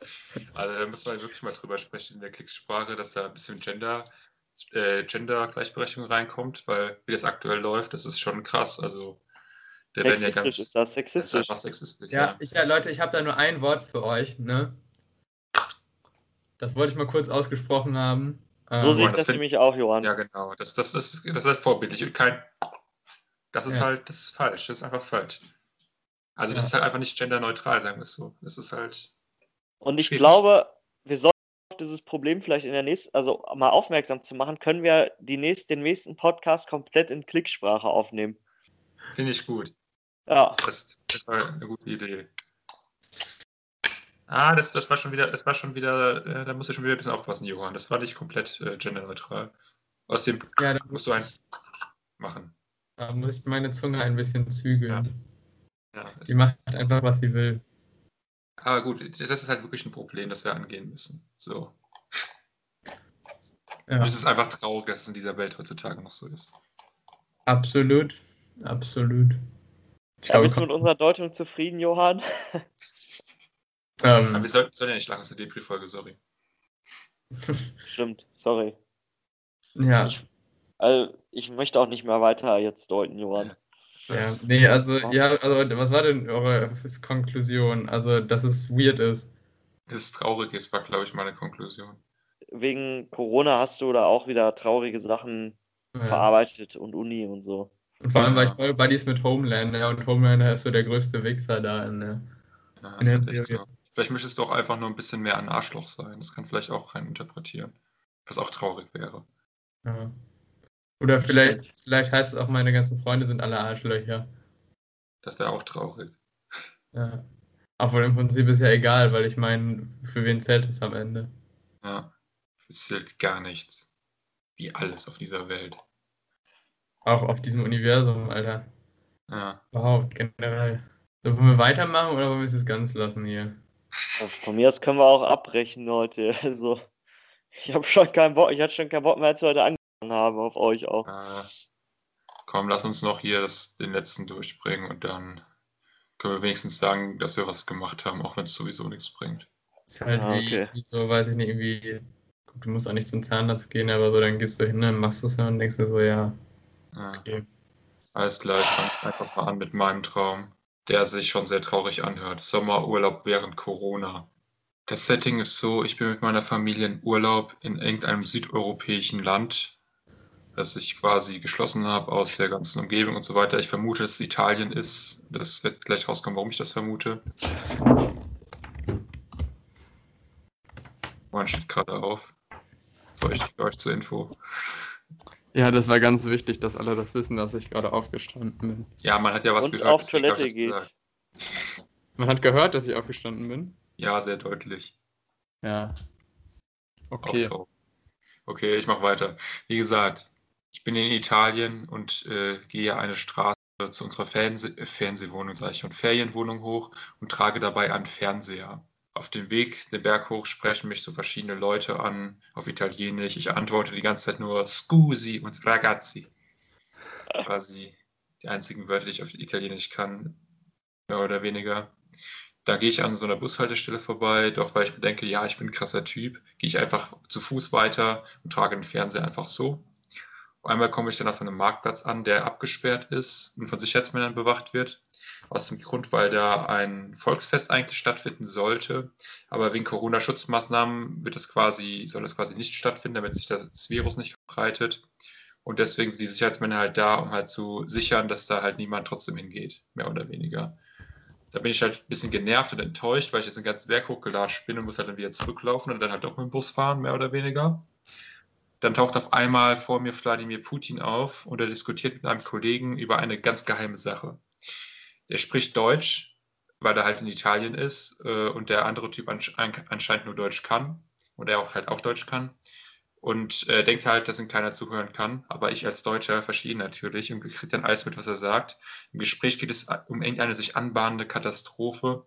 S1: Also da muss man wirklich mal drüber sprechen in der Klicksprache, dass da ein bisschen Gender, äh, Gender-Gleichberechtigung reinkommt, weil wie das aktuell läuft, das ist schon krass. Also da werden ja
S2: Sexistisch
S1: ganz.
S2: ist das,
S1: Das ist
S2: sexistisch.
S1: einfach sexistisch,
S3: Ja,
S1: ja.
S3: ich, ja Leute, ich habe da nur ein Wort für euch, ne? Das wollte ich mal kurz ausgesprochen haben.
S2: So
S3: Ähm,
S2: sehe ich
S1: das
S2: das nämlich auch, Johann.
S1: Ja, genau. Das, das, das, das ist halt vorbildlich. Und kein. Das ist
S3: Ja.
S1: halt, das ist falsch. Das ist einfach falsch. Also das
S3: Ja.
S1: ist halt einfach nicht genderneutral, sagen wir es so. Das ist halt.
S2: Und ich
S1: Schwierig.
S2: glaube, wir sollten auf dieses Problem vielleicht in der nächsten, also mal aufmerksam zu machen, können wir die nächst, den nächsten Podcast komplett in Klicksprache aufnehmen.
S1: Finde ich gut.
S2: Ja,
S1: Das, das war eine gute Idee. Ah, das, das war schon wieder, das war schon wieder, äh, da musst du schon wieder ein bisschen aufpassen, Johann. Das war nicht komplett äh, genderneutral. Aus dem
S3: ja,
S1: musst du ein machen.
S3: Da muss ich meine Zunge ein bisschen zügeln.
S1: Ja, das,
S3: Die macht einfach, was sie will.
S1: aber gut, das ist halt wirklich ein Problem, das wir angehen müssen. So.
S3: Ja.
S1: Und es ist einfach traurig, dass es in dieser Welt heutzutage noch so ist.
S3: Absolut, absolut. Ich
S2: Ja,
S3: glaube,
S2: bist du mit unserer Deutung zufrieden, Johann?
S1: Aber
S3: ähm,
S1: wir sollten, sollen ja nicht lang, das ist eine Depri-Folge, sorry.
S2: Stimmt, sorry.
S3: ja,
S2: Also, ich möchte auch nicht mehr weiter jetzt deuten, Johann.
S3: ja, nee, also, ja, also, was war denn eure Konklusion? Also, dass es weird ist.
S1: Das ist traurig ist, war, glaube ich, meine Konklusion.
S2: Wegen Corona hast du da auch wieder traurige Sachen
S3: Ja.
S2: verarbeitet und Uni und so.
S3: Und vor allem war ich voll Buddies mit Homelander und Homelander ist so der größte Wichser da in der.
S1: Ja,
S3: In der Serie.
S1: so. Vielleicht möchtest du auch einfach nur ein bisschen mehr ein Arschloch sein. Das kann vielleicht auch rein interpretieren. Was auch traurig wäre.
S3: Ja. Oder vielleicht, vielleicht heißt es auch, meine ganzen Freunde sind alle Arschlöcher.
S1: Das wäre auch traurig.
S3: Ja. Obwohl im Prinzip ist ja egal, weil ich meine, für wen zählt es am Ende?
S1: Ja. Es zählt gar nichts. Wie alles auf dieser Welt.
S3: Auch auf diesem Universum, Alter.
S1: Ja.
S3: Überhaupt, generell. So, wollen wir weitermachen oder wollen wir es jetzt ganz lassen hier?
S2: Von mir aus können wir auch abbrechen heute. Also, ich habe schon keinen Bock, ich hatte schon keinen Bock mehr, als wir heute angefangen haben, auf euch auch.
S1: Äh, komm, lass uns noch hier das, den letzten durchbringen und dann können wir wenigstens sagen, dass wir was gemacht haben, auch wenn es sowieso nichts bringt.
S3: Ist halt
S2: Ah,
S3: wie,
S2: okay.
S3: wie so, weiß ich nicht, irgendwie, du musst auch nicht zum Zahnarzt gehen, aber so, dann gehst du hin, dann machst du es und denkst du so, ja,
S1: Ja.
S3: okay.
S1: Alles klar, ich fange einfach mal an mit meinem Traum, der sich schon sehr traurig anhört. Sommerurlaub während Corona. Das Setting ist so, ich bin mit meiner Familie in Urlaub in irgendeinem südeuropäischen Land, das ich quasi geschlossen habe aus der ganzen Umgebung und so weiter. Ich vermute, dass es Italien ist. Das wird gleich rauskommen, warum ich das vermute. Man steht gerade auf. Soll ich für euch zur Info?
S3: Ja, das war ganz wichtig, dass alle das wissen, dass ich gerade aufgestanden bin.
S1: Ja, man hat ja was
S2: und
S1: gehört.
S2: auf Toilette gehst.
S3: Man hat gehört, dass ich aufgestanden bin.
S1: Ja, sehr deutlich.
S3: Ja. Okay.
S1: Okay, ich mache weiter. Wie gesagt, ich bin in Italien und äh, gehe eine Straße zu unserer Fernseh äh, Fernsehwohnung, sage ich schon, Ferienwohnung hoch und trage dabei einen Fernseher. Auf dem Weg den Berg hoch sprechen mich so verschiedene Leute an auf Italienisch. Ich antworte die ganze Zeit nur Scusi und Ragazzi. Quasi die einzigen Wörter, die ich auf Italienisch kann, mehr oder weniger. Da gehe ich an so einer Bushaltestelle vorbei, doch weil ich mir denke, ja, ich bin ein krasser Typ, gehe ich einfach zu Fuß weiter und trage den Fernseher einfach so. Einmal komme ich dann auf einem Marktplatz an, der abgesperrt ist und von Sicherheitsmännern bewacht wird. Aus dem Grund, weil da ein Volksfest eigentlich stattfinden sollte. Aber wegen Corona-Schutzmaßnahmen wird es quasi, soll es quasi nicht stattfinden, damit sich das Virus nicht verbreitet. Und deswegen sind die Sicherheitsmänner halt da, um halt zu sichern, dass da halt niemand trotzdem hingeht, mehr oder weniger. Da bin ich halt ein bisschen genervt und enttäuscht, weil ich jetzt den ganzen Berg hochgelatscht bin und muss halt dann wieder zurücklaufen und dann halt doch mit dem Bus fahren, mehr oder weniger. Dann taucht auf einmal vor mir Wladimir Putin auf und er diskutiert mit einem Kollegen über eine ganz geheime Sache. Der spricht Deutsch, weil er halt in Italien ist äh, und der andere Typ ansch anscheinend nur Deutsch kann und er auch halt auch Deutsch kann und äh, denkt halt, dass ihm keiner zuhören kann. Aber ich als Deutscher verstehe ihn natürlich und kriege dann alles mit, was er sagt. Im Gespräch geht es um irgendeine sich anbahnende Katastrophe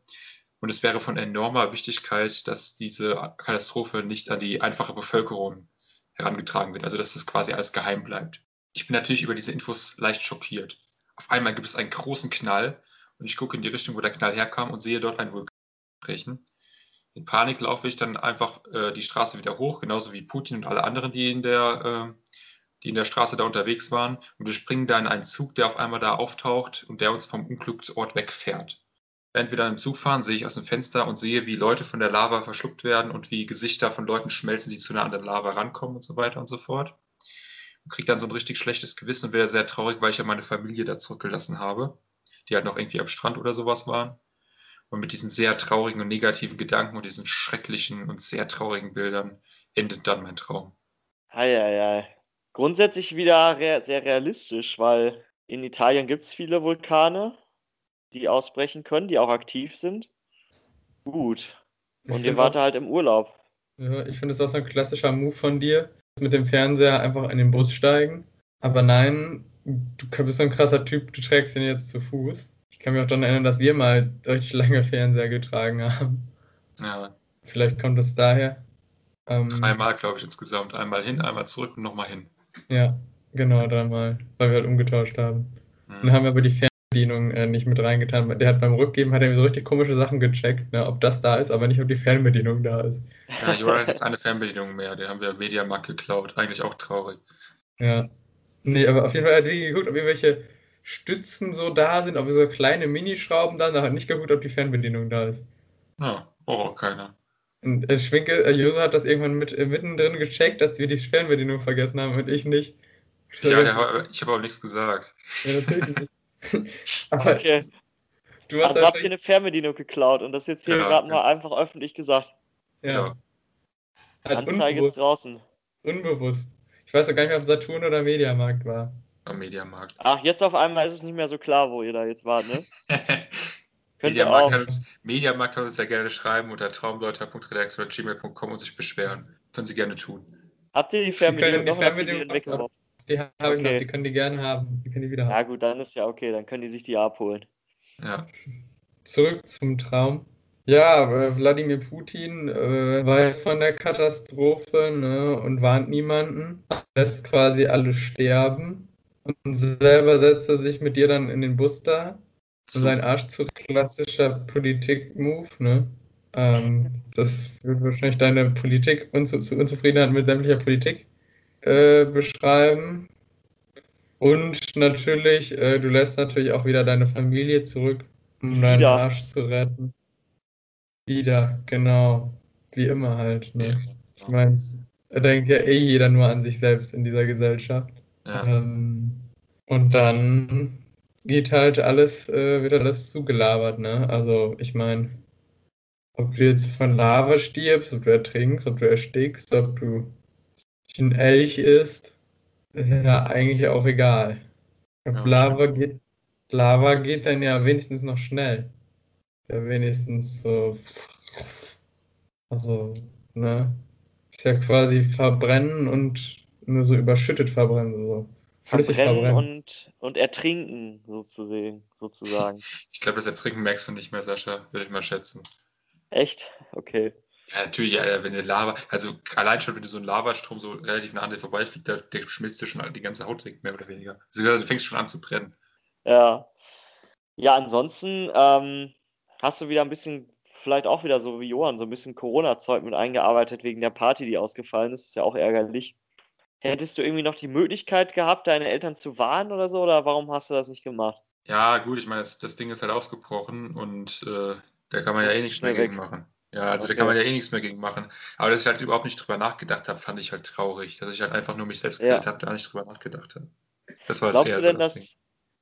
S1: und es wäre von enormer Wichtigkeit, dass diese Katastrophe nicht an die einfache Bevölkerung herangetragen wird, also dass das quasi alles geheim bleibt. Ich bin natürlich über diese Infos leicht schockiert. Auf einmal gibt es einen großen Knall und ich gucke in die Richtung, wo der Knall herkam und sehe dort einen Vulkan. In Panik laufe ich dann einfach äh, die Straße wieder hoch, genauso wie Putin und alle anderen, die in der, äh, die in der Straße da unterwegs waren. Und wir springen da in einen Zug, der auf einmal da auftaucht und der uns vom Unglücksort wegfährt. Während wir dann im Zug fahren, sehe ich aus dem Fenster und sehe, wie Leute von der Lava verschluckt werden und wie Gesichter von Leuten schmelzen, die zu nah an der Lava rankommen und so weiter und so fort. Und kriege dann so ein richtig schlechtes Gewissen und wäre sehr traurig, weil ich ja meine Familie da zurückgelassen habe, die halt noch irgendwie am Strand oder sowas waren. Und mit diesen sehr traurigen und negativen Gedanken und diesen schrecklichen und sehr traurigen Bildern endet dann mein Traum.
S2: Eieiei. Grundsätzlich wieder sehr realistisch, weil in Italien gibt es viele Vulkane, die ausbrechen können, die auch aktiv sind. Gut.
S3: Ich
S2: Und ihr wart
S3: auch-
S2: halt im Urlaub.
S3: Ja, ich finde es auch so ein klassischer Move von dir, mit dem Fernseher einfach in den Bus steigen. Aber nein, du bist so ein krasser Typ, du trägst ihn jetzt zu Fuß. Ich kann mich auch daran erinnern, dass wir mal deutlich lange Fernseher getragen haben.
S1: Ja,
S3: Vielleicht kommt es daher. Ähm,
S1: dreimal, glaube ich, insgesamt. Einmal hin, einmal zurück und nochmal hin.
S3: Ja, Genau, dreimal, weil wir halt umgetauscht haben.
S1: Hm.
S3: Dann haben wir aber die Fernbedienung äh, nicht mit reingetan. Der hat beim Rückgeben hat er so richtig komische Sachen gecheckt, ne, ob das da ist, aber nicht, ob die Fernbedienung da ist.
S1: Ja, Joran hat jetzt eine Fernbedienung mehr, den haben wir Mediamarkt geklaut. Eigentlich auch traurig.
S3: Ja. Nee, aber auf jeden Fall hat die geguckt, ob irgendwelche Stützen so da sind, ob so kleine Minischrauben da sind. Da hat nicht geguckt, ob die Fernbedienung da ist.
S1: Ja, oh, keiner.
S3: Und äh, Schwinke, äh, Joso hat das irgendwann mit, äh, mittendrin gecheckt, dass wir die Fernbedienung vergessen haben und ich nicht.
S1: Ja, ich habe aber nichts gesagt.
S3: Ja, natürlich nicht. aber
S2: Okay.
S3: du hast
S2: Also habt ihr eine Fernbedienung geklaut und das jetzt hier
S1: Ja,
S2: gerade
S1: ja.
S2: mal einfach öffentlich gesagt.
S3: ja. Hat
S2: Anzeige ist
S3: unbewusst,
S2: draußen.
S3: unbewusst. Ich weiß auch gar nicht mehr, ob Saturn oder Mediamarkt war.
S1: Am Mediamarkt.
S2: Ach, jetzt auf einmal ist es nicht mehr so klar, wo ihr da jetzt wart, ne?
S1: Mediamarkt kann, uns, Mediamarkt kann uns ja gerne schreiben unter traumdeuter.redaktion.gmail.com und sich beschweren. Können Sie gerne tun.
S2: Habt ihr die Fernbedienung
S3: die
S2: noch habt ihr die
S3: Fernbedienung
S2: weggeworfen?
S3: Die habe ich noch,
S2: Okay.
S3: die können die gerne haben. Die können die wieder
S2: Ja
S3: haben.
S2: gut, dann ist ja okay, dann können die sich die abholen.
S1: Ja.
S3: Zurück zum Traum. Ja, äh, Wladimir Putin äh, weiß von der Katastrophe ne, und warnt niemanden, lässt quasi alle sterben und selber setzt er sich mit dir dann in den Bus da und seinen Arsch zu klassischer Politik-Move, ne? Ähm, das wird wahrscheinlich deine Politik, Unzu zu- Unzufriedenheit mit sämtlicher Politik äh, beschreiben. Und natürlich, äh, du lässt natürlich auch wieder deine Familie zurück, um deinen
S2: Wieder.
S3: Arsch zu retten. Wieder, genau. Wie immer halt, ne? Ich meine, da denkt ja eh jeder nur an sich selbst in dieser Gesellschaft.
S1: Ja.
S3: Ähm, und dann geht halt alles, äh, wird alles zugelabert, ne? Also, ich meine, ob du jetzt von Lava stirbst, ob du ertrinkst, ob du erstickst, ob du ein Elch isst, ist ja eigentlich auch egal.
S1: Ja,
S3: Lava geht, Lava geht dann ja wenigstens noch schnell. Ja, wenigstens so, also, ne? Ist ja quasi verbrennen und nur so überschüttet verbrennen, so. Flüssig
S2: Verbrennen
S3: verbrennen.
S2: und, und ertrinken, sozusagen. sozusagen.
S1: Ich glaube, das Ertrinken merkst du nicht mehr, Sascha, würde ich mal schätzen.
S2: Echt? Okay.
S1: Ja, natürlich, ja, wenn der Lava, also allein schon, wenn du so einen Lavastrom so relativ nah an dir vorbeifliegt, da, der schmilzt dir schon die ganze Haut weg, mehr oder weniger. Also, du fängst schon an zu brennen.
S2: Ja. Ja, ansonsten ähm, hast du wieder ein bisschen, vielleicht auch wieder so wie Johann, so ein bisschen Corona-Zeug mit eingearbeitet wegen der Party, die ausgefallen ist. Ist ja auch ärgerlich. Hättest du irgendwie noch die Möglichkeit gehabt, deine Eltern zu warnen oder so, oder warum hast du das nicht gemacht?
S1: Ja, gut, ich meine, das, das Ding ist halt ausgebrochen und äh, da kann man ja eh mehr
S2: schnell
S1: gegen machen. Ja, also da
S2: Okay.
S1: kann man ja eh nichts mehr gegen machen. Aber dass ich halt überhaupt nicht drüber nachgedacht habe, fand ich halt traurig. Dass ich halt einfach nur mich selbst
S2: Ja.
S1: geredet habe, da nicht drüber nachgedacht habe. Das war
S2: Glaubst
S1: eher
S2: du
S1: so
S2: denn,
S1: das
S2: dass,
S1: Ding.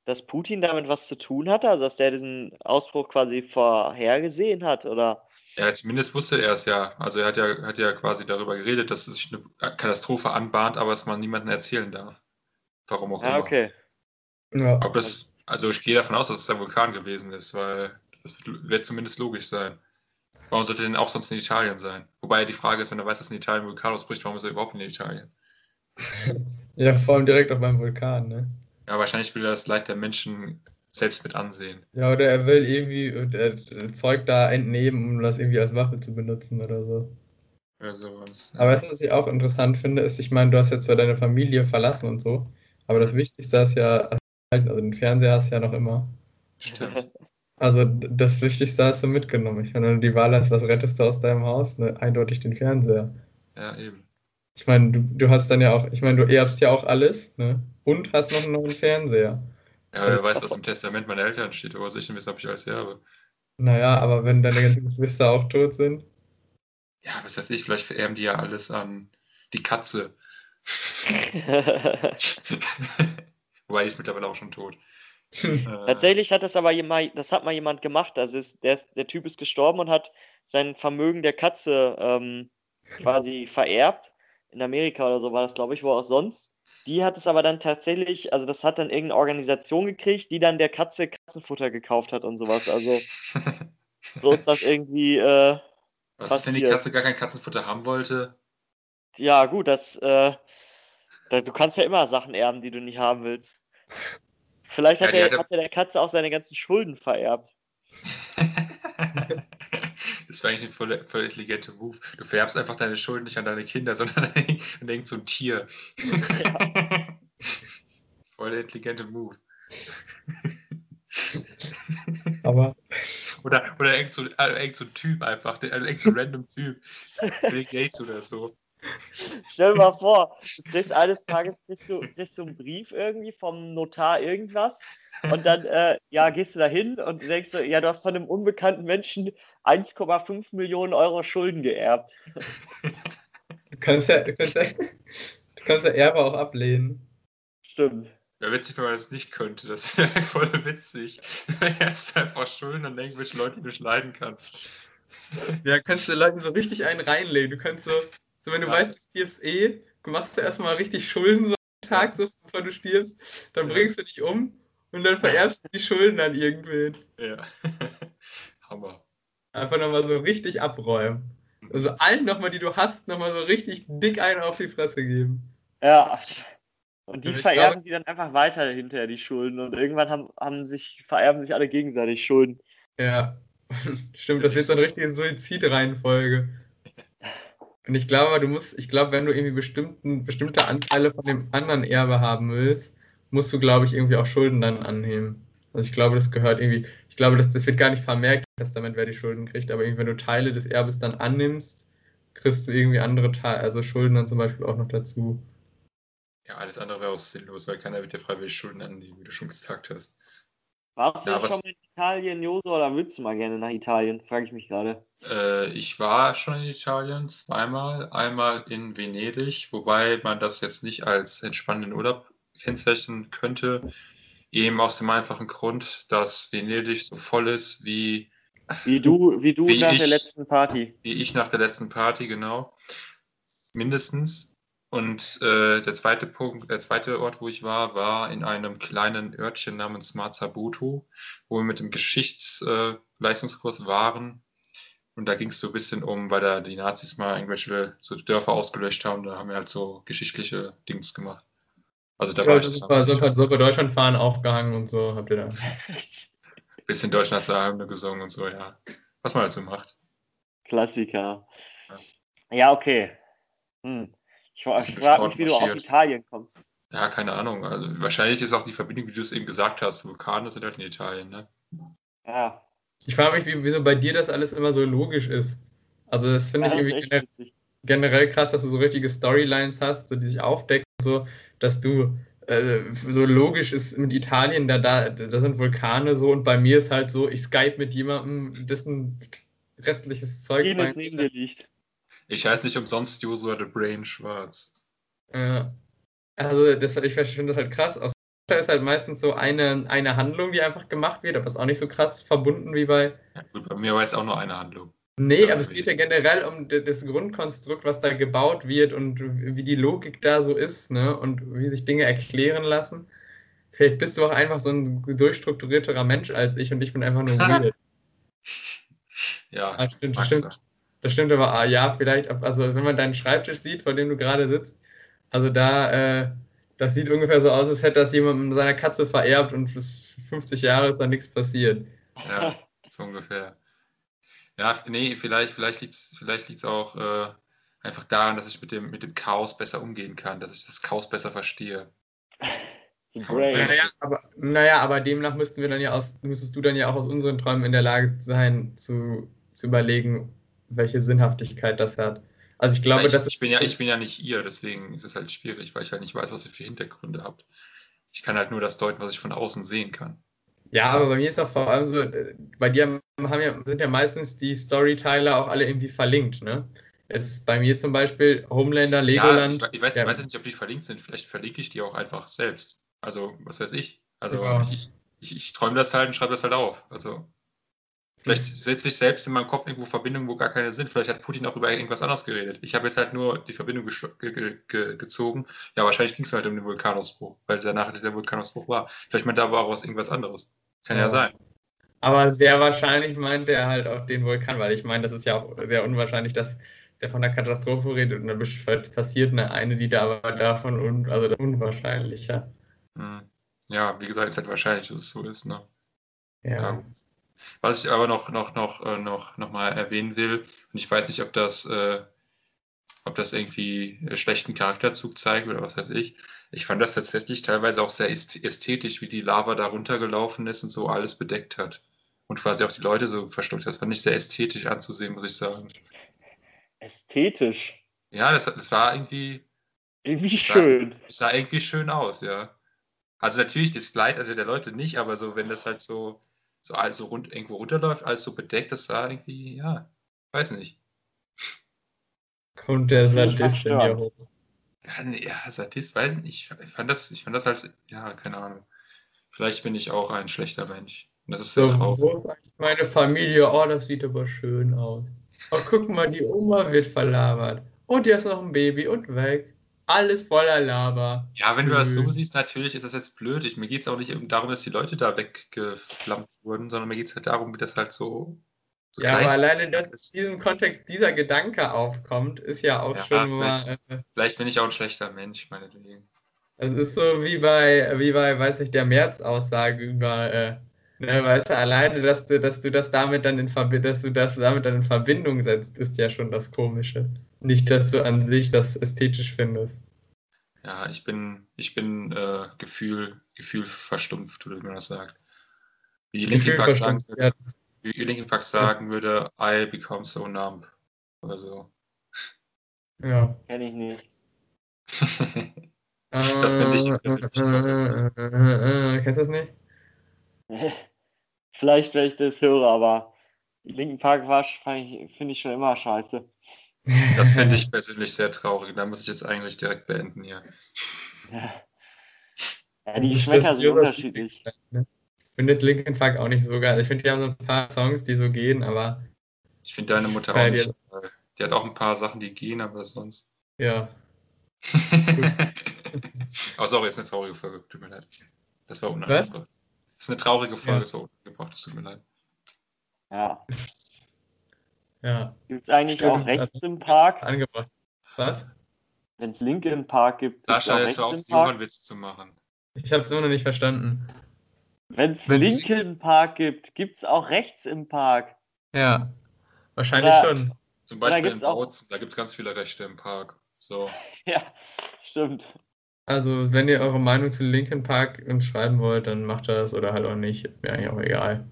S2: dass Putin damit was zu tun hatte? Also, dass der diesen Ausbruch quasi vorhergesehen hat? Oder?
S1: Ja, zumindest wusste er es ja. Also er hat ja, hat ja quasi darüber geredet, dass sich eine Katastrophe anbahnt, aber es man niemandem erzählen darf. Warum auch
S2: Ja,
S1: immer.
S2: okay.
S3: Ja.
S1: Ob das, also ich gehe davon aus, dass es ein Vulkan gewesen ist, weil das wird, wird zumindest logisch sein. Warum sollte denn auch sonst in Italien sein? Wobei die Frage ist, wenn er weiß, dass in Italien ein Vulkan ausbricht, warum ist er überhaupt in Italien?
S3: Ja, vor allem direkt auf meinem Vulkan, ne?
S1: Ja, wahrscheinlich will er das Leid der Menschen selbst mit ansehen.
S3: Ja, oder er will irgendwie äh, Zeug da entnehmen, um das irgendwie als Waffe zu benutzen oder so.
S1: Oder sowas.
S3: Aber weißt du, was ich auch interessant finde, ist, ich meine, du hast jetzt zwar deine Familie verlassen und so, aber das Wichtigste ist ja, also den Fernseher hast du ja noch immer.
S1: Stimmt.
S3: Also das Wichtigste hast du mitgenommen. Ich meine, die Wahl hast, was rettest du aus deinem Haus? Ne, eindeutig den Fernseher.
S1: Ja, eben.
S3: Ich meine, du, du hast dann ja auch, ich meine, du erbst ja auch alles, ne? Und hast noch einen neuen Fernseher.
S1: Ja, wer weiß, was im Testament meiner Eltern steht, aber ich nicht wissen, ob ich alles habe.
S3: Naja, aber wenn deine ganzen Geschwister auch tot sind.
S1: Ja, was weiß ich, vielleicht vererben die ja alles an die Katze. Wobei die ist mittlerweile auch schon tot. Äh,
S2: Tatsächlich hat das aber jemand, das hat mal jemand gemacht. Also ist, der, ist, der Typ ist gestorben und hat sein Vermögen der Katze ähm, quasi vererbt. In Amerika oder so war das, glaube ich, wo auch sonst. Die hat es aber dann tatsächlich, also das hat dann irgendeine Organisation gekriegt, die dann der Katze Katzenfutter gekauft hat und sowas. Also so ist das irgendwie, äh,
S1: Was ist, wenn die
S2: passiert.
S1: Katze gar kein Katzenfutter haben wollte?
S2: ja gut, das, äh, da, du kannst ja immer Sachen erben, die du nicht haben willst. Vielleicht
S1: Ja,
S2: hat,
S1: die
S2: er, hat er der Katze auch seine ganzen Schulden vererbt.
S1: Das war eigentlich ein voll, voll intelligenter Move. Du färbst einfach deine Schulden nicht an deine Kinder, sondern an irgend so ein Tier. voll der intelligente Move.
S3: Aber
S1: Oder, oder irgend, so, äh, irgend so ein Typ einfach, also irgend so ein random Typ. Bill Gates oder so.
S2: Stell dir mal vor, du kriegst eines Tages kriegst du, kriegst du einen Brief irgendwie vom Notar irgendwas und dann äh, ja, gehst du da hin und denkst so, ja, du hast von einem unbekannten Menschen 1,5 Millionen Euro Schulden geerbt.
S3: du kannst ja, du kannst ja, du kannst ja Erbe auch ablehnen.
S2: Stimmt.
S1: Wäre witzig, wenn man das nicht könnte. Das wäre voll witzig. Er ist einfach Schulden an irgendwelche Leute, die du nicht leiden kannst.
S3: Ja, kannst du Leuten so richtig einen reinlegen. Du kannst so, so wenn du
S1: Ja.
S3: weißt, du stirbst eh, machst du erstmal richtig Schulden so einen Tag, so bevor du stirbst, dann
S1: Ja.
S3: bringst du dich um und dann vererbst du die Schulden an irgendwen.
S1: Ja. Hammer.
S3: Einfach nochmal so richtig abräumen. Also allen nochmal, die du hast, nochmal so richtig dick einen auf die Fresse geben.
S2: Ja. Und die
S3: Und
S2: vererben die dann einfach weiter hinterher, die Schulden. Und irgendwann haben, haben sich, vererben sich alle gegenseitig Schulden.
S3: Ja, stimmt, das wird so eine richtige Suizidreihenfolge. Und ich glaube, du musst, ich glaube, wenn du irgendwie bestimmten, bestimmte Anteile von dem anderen Erbe haben willst, musst du, glaube ich, irgendwie auch Schulden dann annehmen. Also ich glaube, das gehört irgendwie, ich glaube, das, das wird gar nicht vermerkt im Testament, wer die Schulden kriegt, aber irgendwie, wenn du Teile des Erbes dann annimmst, kriegst du irgendwie andere Teile, also Schulden dann zum Beispiel auch noch dazu.
S1: Ja, alles andere wäre auch sinnlos, weil keiner wird dir freiwillig Schulden annehmen, wie du schon gesagt hast.
S2: Warst
S1: Ja,
S2: du
S1: was-
S2: schon in Italien, Joso, oder willst du mal gerne nach Italien? Frage ich mich gerade.
S1: Äh, ich war schon in Italien zweimal. Einmal in Venedig, wobei man das jetzt nicht als entspannenden Urlaub kennzeichnen könnte. Eben aus dem einfachen Grund, dass Venedig so voll ist wie
S2: Wie du, wie du
S1: Wie
S2: nach
S1: ich-
S2: der letzten Party.
S1: wie ich nach der letzten Party, genau. Mindestens. Und äh, der zweite Punkt, der zweite Ort, wo ich war, war in einem kleinen Örtchen namens Mazzabuto, wo wir mit dem Geschichtsleistungskurs äh, waren. Und da ging es so ein bisschen um, weil da die Nazis mal irgendwelche so Dörfer ausgelöscht haben, da haben wir halt so geschichtliche Dings gemacht. Also da war
S3: Ja,
S1: ich
S3: super, super, super Deutschlandfahren aufgehangen und so habt ihr da.
S1: bisschen Deutschlandshymne gesungen und so, ja. Was man halt so macht.
S2: Klassiker.
S1: Ja.
S2: Ja, okay. Hm. Ich, frage mich, wie du auf
S1: marschiert.
S2: Italien kommst.
S1: Ja, keine Ahnung. Also wahrscheinlich ist auch die Verbindung, wie du es eben gesagt hast. Vulkane sind halt in Italien, ne?
S2: Ja,
S3: Ich frage mich, wie, wieso bei dir das alles immer so logisch ist. Also das finde
S2: ja
S3: ich irgendwie
S2: echt
S3: generell,
S2: witzig.
S3: generell krass, dass du so richtige Storylines hast, so, die sich aufdecken, so, dass du äh, so logisch ist mit Italien, da, da, da sind Vulkane so und bei mir ist halt so, ich Skype mit jemandem, dessen restliches Zeug mein-
S2: neben dir liegt.
S1: Ich heiße nicht umsonst Joshua the Brain Schwarz.
S3: Äh, also das, ich finde das halt krass. Aus ist halt meistens so eine, eine Handlung, die einfach gemacht wird, aber ist auch nicht so krass verbunden wie bei.
S1: Ja, gut, bei mir war jetzt auch nur eine Handlung.
S3: Nee,
S1: Ja,
S3: aber es geht ja generell um das Grundkonstrukt, was da gebaut wird und wie die Logik da so ist, ne? Und wie sich Dinge erklären lassen. Vielleicht bist du auch einfach so ein durchstrukturierterer Mensch als ich und ich bin einfach nur weird.
S1: Ja,
S3: Ah, stimmt, stimmt. Das stimmt aber, ah, ja, vielleicht, also wenn man deinen Schreibtisch sieht, vor dem du gerade sitzt, also da, äh, das sieht ungefähr so aus, als hätte das jemand seiner Katze vererbt und bis 50 Jahre ist da nichts passiert.
S1: Ja, so ungefähr. Ja, nee, vielleicht, vielleicht liegt es vielleicht liegt's auch äh, einfach daran, dass ich mit dem, mit dem Chaos besser umgehen kann, dass ich das Chaos besser verstehe.
S3: Naja, aber, naja, aber demnach müssten wir dann ja aus, müsstest du dann ja auch aus unseren Träumen in der Lage sein, zu, zu überlegen, welche Sinnhaftigkeit das hat. Also ich glaube,
S1: ich,
S3: das
S1: ich, bin ja, ich bin ja nicht ihr, deswegen ist es halt schwierig, weil ich halt nicht weiß, was ihr für Hintergründe habt. Ich kann halt nur das deuten, was ich von außen sehen kann.
S3: Ja, aber bei mir ist auch vor allem so, äh, bei dir haben ja, sind ja meistens die Storyteiler auch alle irgendwie verlinkt, ne? Jetzt bei mir zum Beispiel Homelander, Legoland.
S1: Ja, ich, ich, weiß,
S3: ja.
S1: ich weiß nicht, ob die verlinkt sind. Vielleicht verlinke ich die auch einfach selbst. Also, was weiß ich. Also,
S3: Ja.
S1: ich, ich, ich träume das halt und schreibe das halt auf. Also, vielleicht setze ich selbst in meinem Kopf irgendwo Verbindungen, wo gar keine sind. Vielleicht hat Putin auch über irgendwas anderes geredet. Ich habe jetzt halt nur die Verbindung ge ge ge gezogen. Ja, wahrscheinlich ging es halt um den Vulkanausbruch, weil danach der Vulkanausbruch war. Vielleicht meint er aber auch was irgendwas anderes. Kann ja,
S3: Ja.
S1: sein.
S3: Aber sehr wahrscheinlich meint er halt auch den Vulkan, weil ich meine, das ist ja auch sehr unwahrscheinlich, dass der von der Katastrophe redet und dann besch- passiert eine, eine, die da aber davon un, also unwahrscheinlicher.
S1: Hm. Ja, wie gesagt, ist halt wahrscheinlich, dass es so ist. Ne?
S3: Ja.
S1: Ja. Was ich aber noch, noch, noch, äh, noch, noch mal erwähnen will, und ich weiß nicht, ob das, äh, ob das irgendwie schlechten Charakterzug zeigt oder was weiß ich. Ich fand das tatsächlich teilweise auch sehr ästhetisch, wie die Lava da runtergelaufen ist und so alles bedeckt hat. Und quasi auch die Leute so verstockt. Das fand ich sehr ästhetisch anzusehen, muss ich sagen.
S2: Ästhetisch.
S1: Ja, das, das war irgendwie.
S2: Irgendwie schön.
S1: Es sah irgendwie schön aus, ja. Also natürlich das Leid also der Leute nicht, aber so, wenn das halt so, so alles so rund, irgendwo runterläuft, alles so bedeckt, das sah irgendwie, ja, weiß nicht.
S3: Kommt der Sadist in dir hoch.
S1: Ja, nee, ja, Sadist, weiß nicht. Ich fand das, ich fand das halt, ja, keine Ahnung. Vielleicht bin ich auch ein schlechter Mensch. Das ist sehr
S3: So,
S1: traurig.
S3: meine Familie? Oh, das sieht aber schön aus. Oh, guck mal, die Oma wird verlabert. Und hier ist noch ein Baby und weg. Alles voller Lava.
S1: Ja, wenn du das so siehst, natürlich ist das jetzt blöd. Ich, mir geht es auch nicht darum, dass die Leute da weggeflammt wurden, sondern mir geht es halt darum, wie das halt so, so
S3: Ja, aber alleine, dass in diesem Kontext dieser Gedanke aufkommt, ist ja auch
S1: Ja,
S3: schon mal.
S1: vielleicht.
S3: Äh,
S1: Vielleicht bin ich auch ein schlechter Mensch, meinetwegen.
S3: es ist so wie bei, wie bei, weiß ich, der März-Aussage über, äh, ne, weißt du, alleine, dass du, dass du das damit dann in Verbindung, dass du das damit dann in Verbindung setzt, ist ja schon das Komische. Nicht, dass du an sich das ästhetisch findest.
S1: Ja, ich bin, ich bin äh, Gefühl, Gefühl verstumpft, oder wie man das sagt. Wie die Linkin Park sagen.
S3: Ja,
S1: Linkin Park sagen würde, I become so numb. Oder so.
S3: ja.
S2: Kenn ich nicht.
S1: Das finde ich- das finde ich toll.
S3: Äh, äh, äh, Kennst du das nicht?
S2: Vielleicht, wenn ich das höre, aber Linken Park war, finde ich, ich schon immer scheiße.
S1: Das finde ich persönlich sehr traurig. Da muss ich jetzt eigentlich direkt beenden hier.
S2: Ja, ja die Geschmäcker sind unterschiedlich.
S3: Ne? Findet Linkin Park auch nicht so geil. Ich finde, die haben so ein paar Songs, die so gehen, aber
S1: Ich finde deine Mutter auch nicht. so toll. Die hat auch ein paar Sachen, die gehen, aber sonst.
S3: ja.
S1: oh, sorry, ist eine traurige Folge. Tut mir leid. Das war unangebracht. Das ist eine traurige Folge,
S3: Ja.
S1: so unangebracht. Es tut mir leid.
S2: Ja.
S3: Ja.
S2: Gibt es eigentlich
S3: Stimmt,
S2: auch rechts
S3: also-
S2: im Park?
S3: Angebracht. Was?
S2: Wenn es Linken Park gibt,
S1: Sascha,
S2: auch
S1: jetzt hör auf,
S2: im?
S1: Johann-Witz zu machen.
S3: Ich habe es immer noch nicht verstanden.
S2: Wenn es
S3: Wenn's-
S2: Linken Park gibt, gibt es auch rechts im Park.
S3: Ja. Wahrscheinlich
S2: Oder-
S3: schon.
S1: Zum Beispiel in Bautzen, da gibt es ganz viele Rechte im Park. So.
S2: Ja, stimmt.
S3: Also, wenn ihr eure Meinung zu Linkin Park uns schreiben wollt, dann macht das oder halt auch nicht. Ist mir eigentlich auch egal.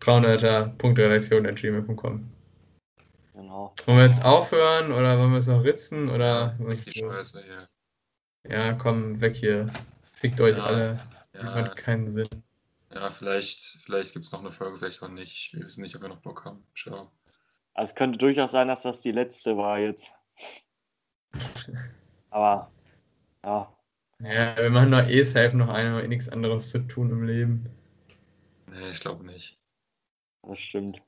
S3: 300.redaktion.gmail.com.
S2: Genau.
S3: Wollen wir jetzt aufhören oder wollen wir es noch ritzen oder was ist
S1: scheiße hier.
S3: Ja, komm, weg hier. Fickt euch
S1: Ja,
S3: alle.
S1: Ja,
S3: Hat keinen Sinn.
S1: ja vielleicht, vielleicht gibt es noch eine Folge, vielleicht auch nicht. Wir wissen nicht, ob wir noch Bock haben. Ciao.
S2: Also es könnte durchaus sein, dass das die letzte war jetzt. Aber ja,
S3: Ja, wir machen doch eh safe noch eine, weil eh nichts anderes zu tun im Leben.
S1: Nee, ich glaube nicht.
S2: das stimmt.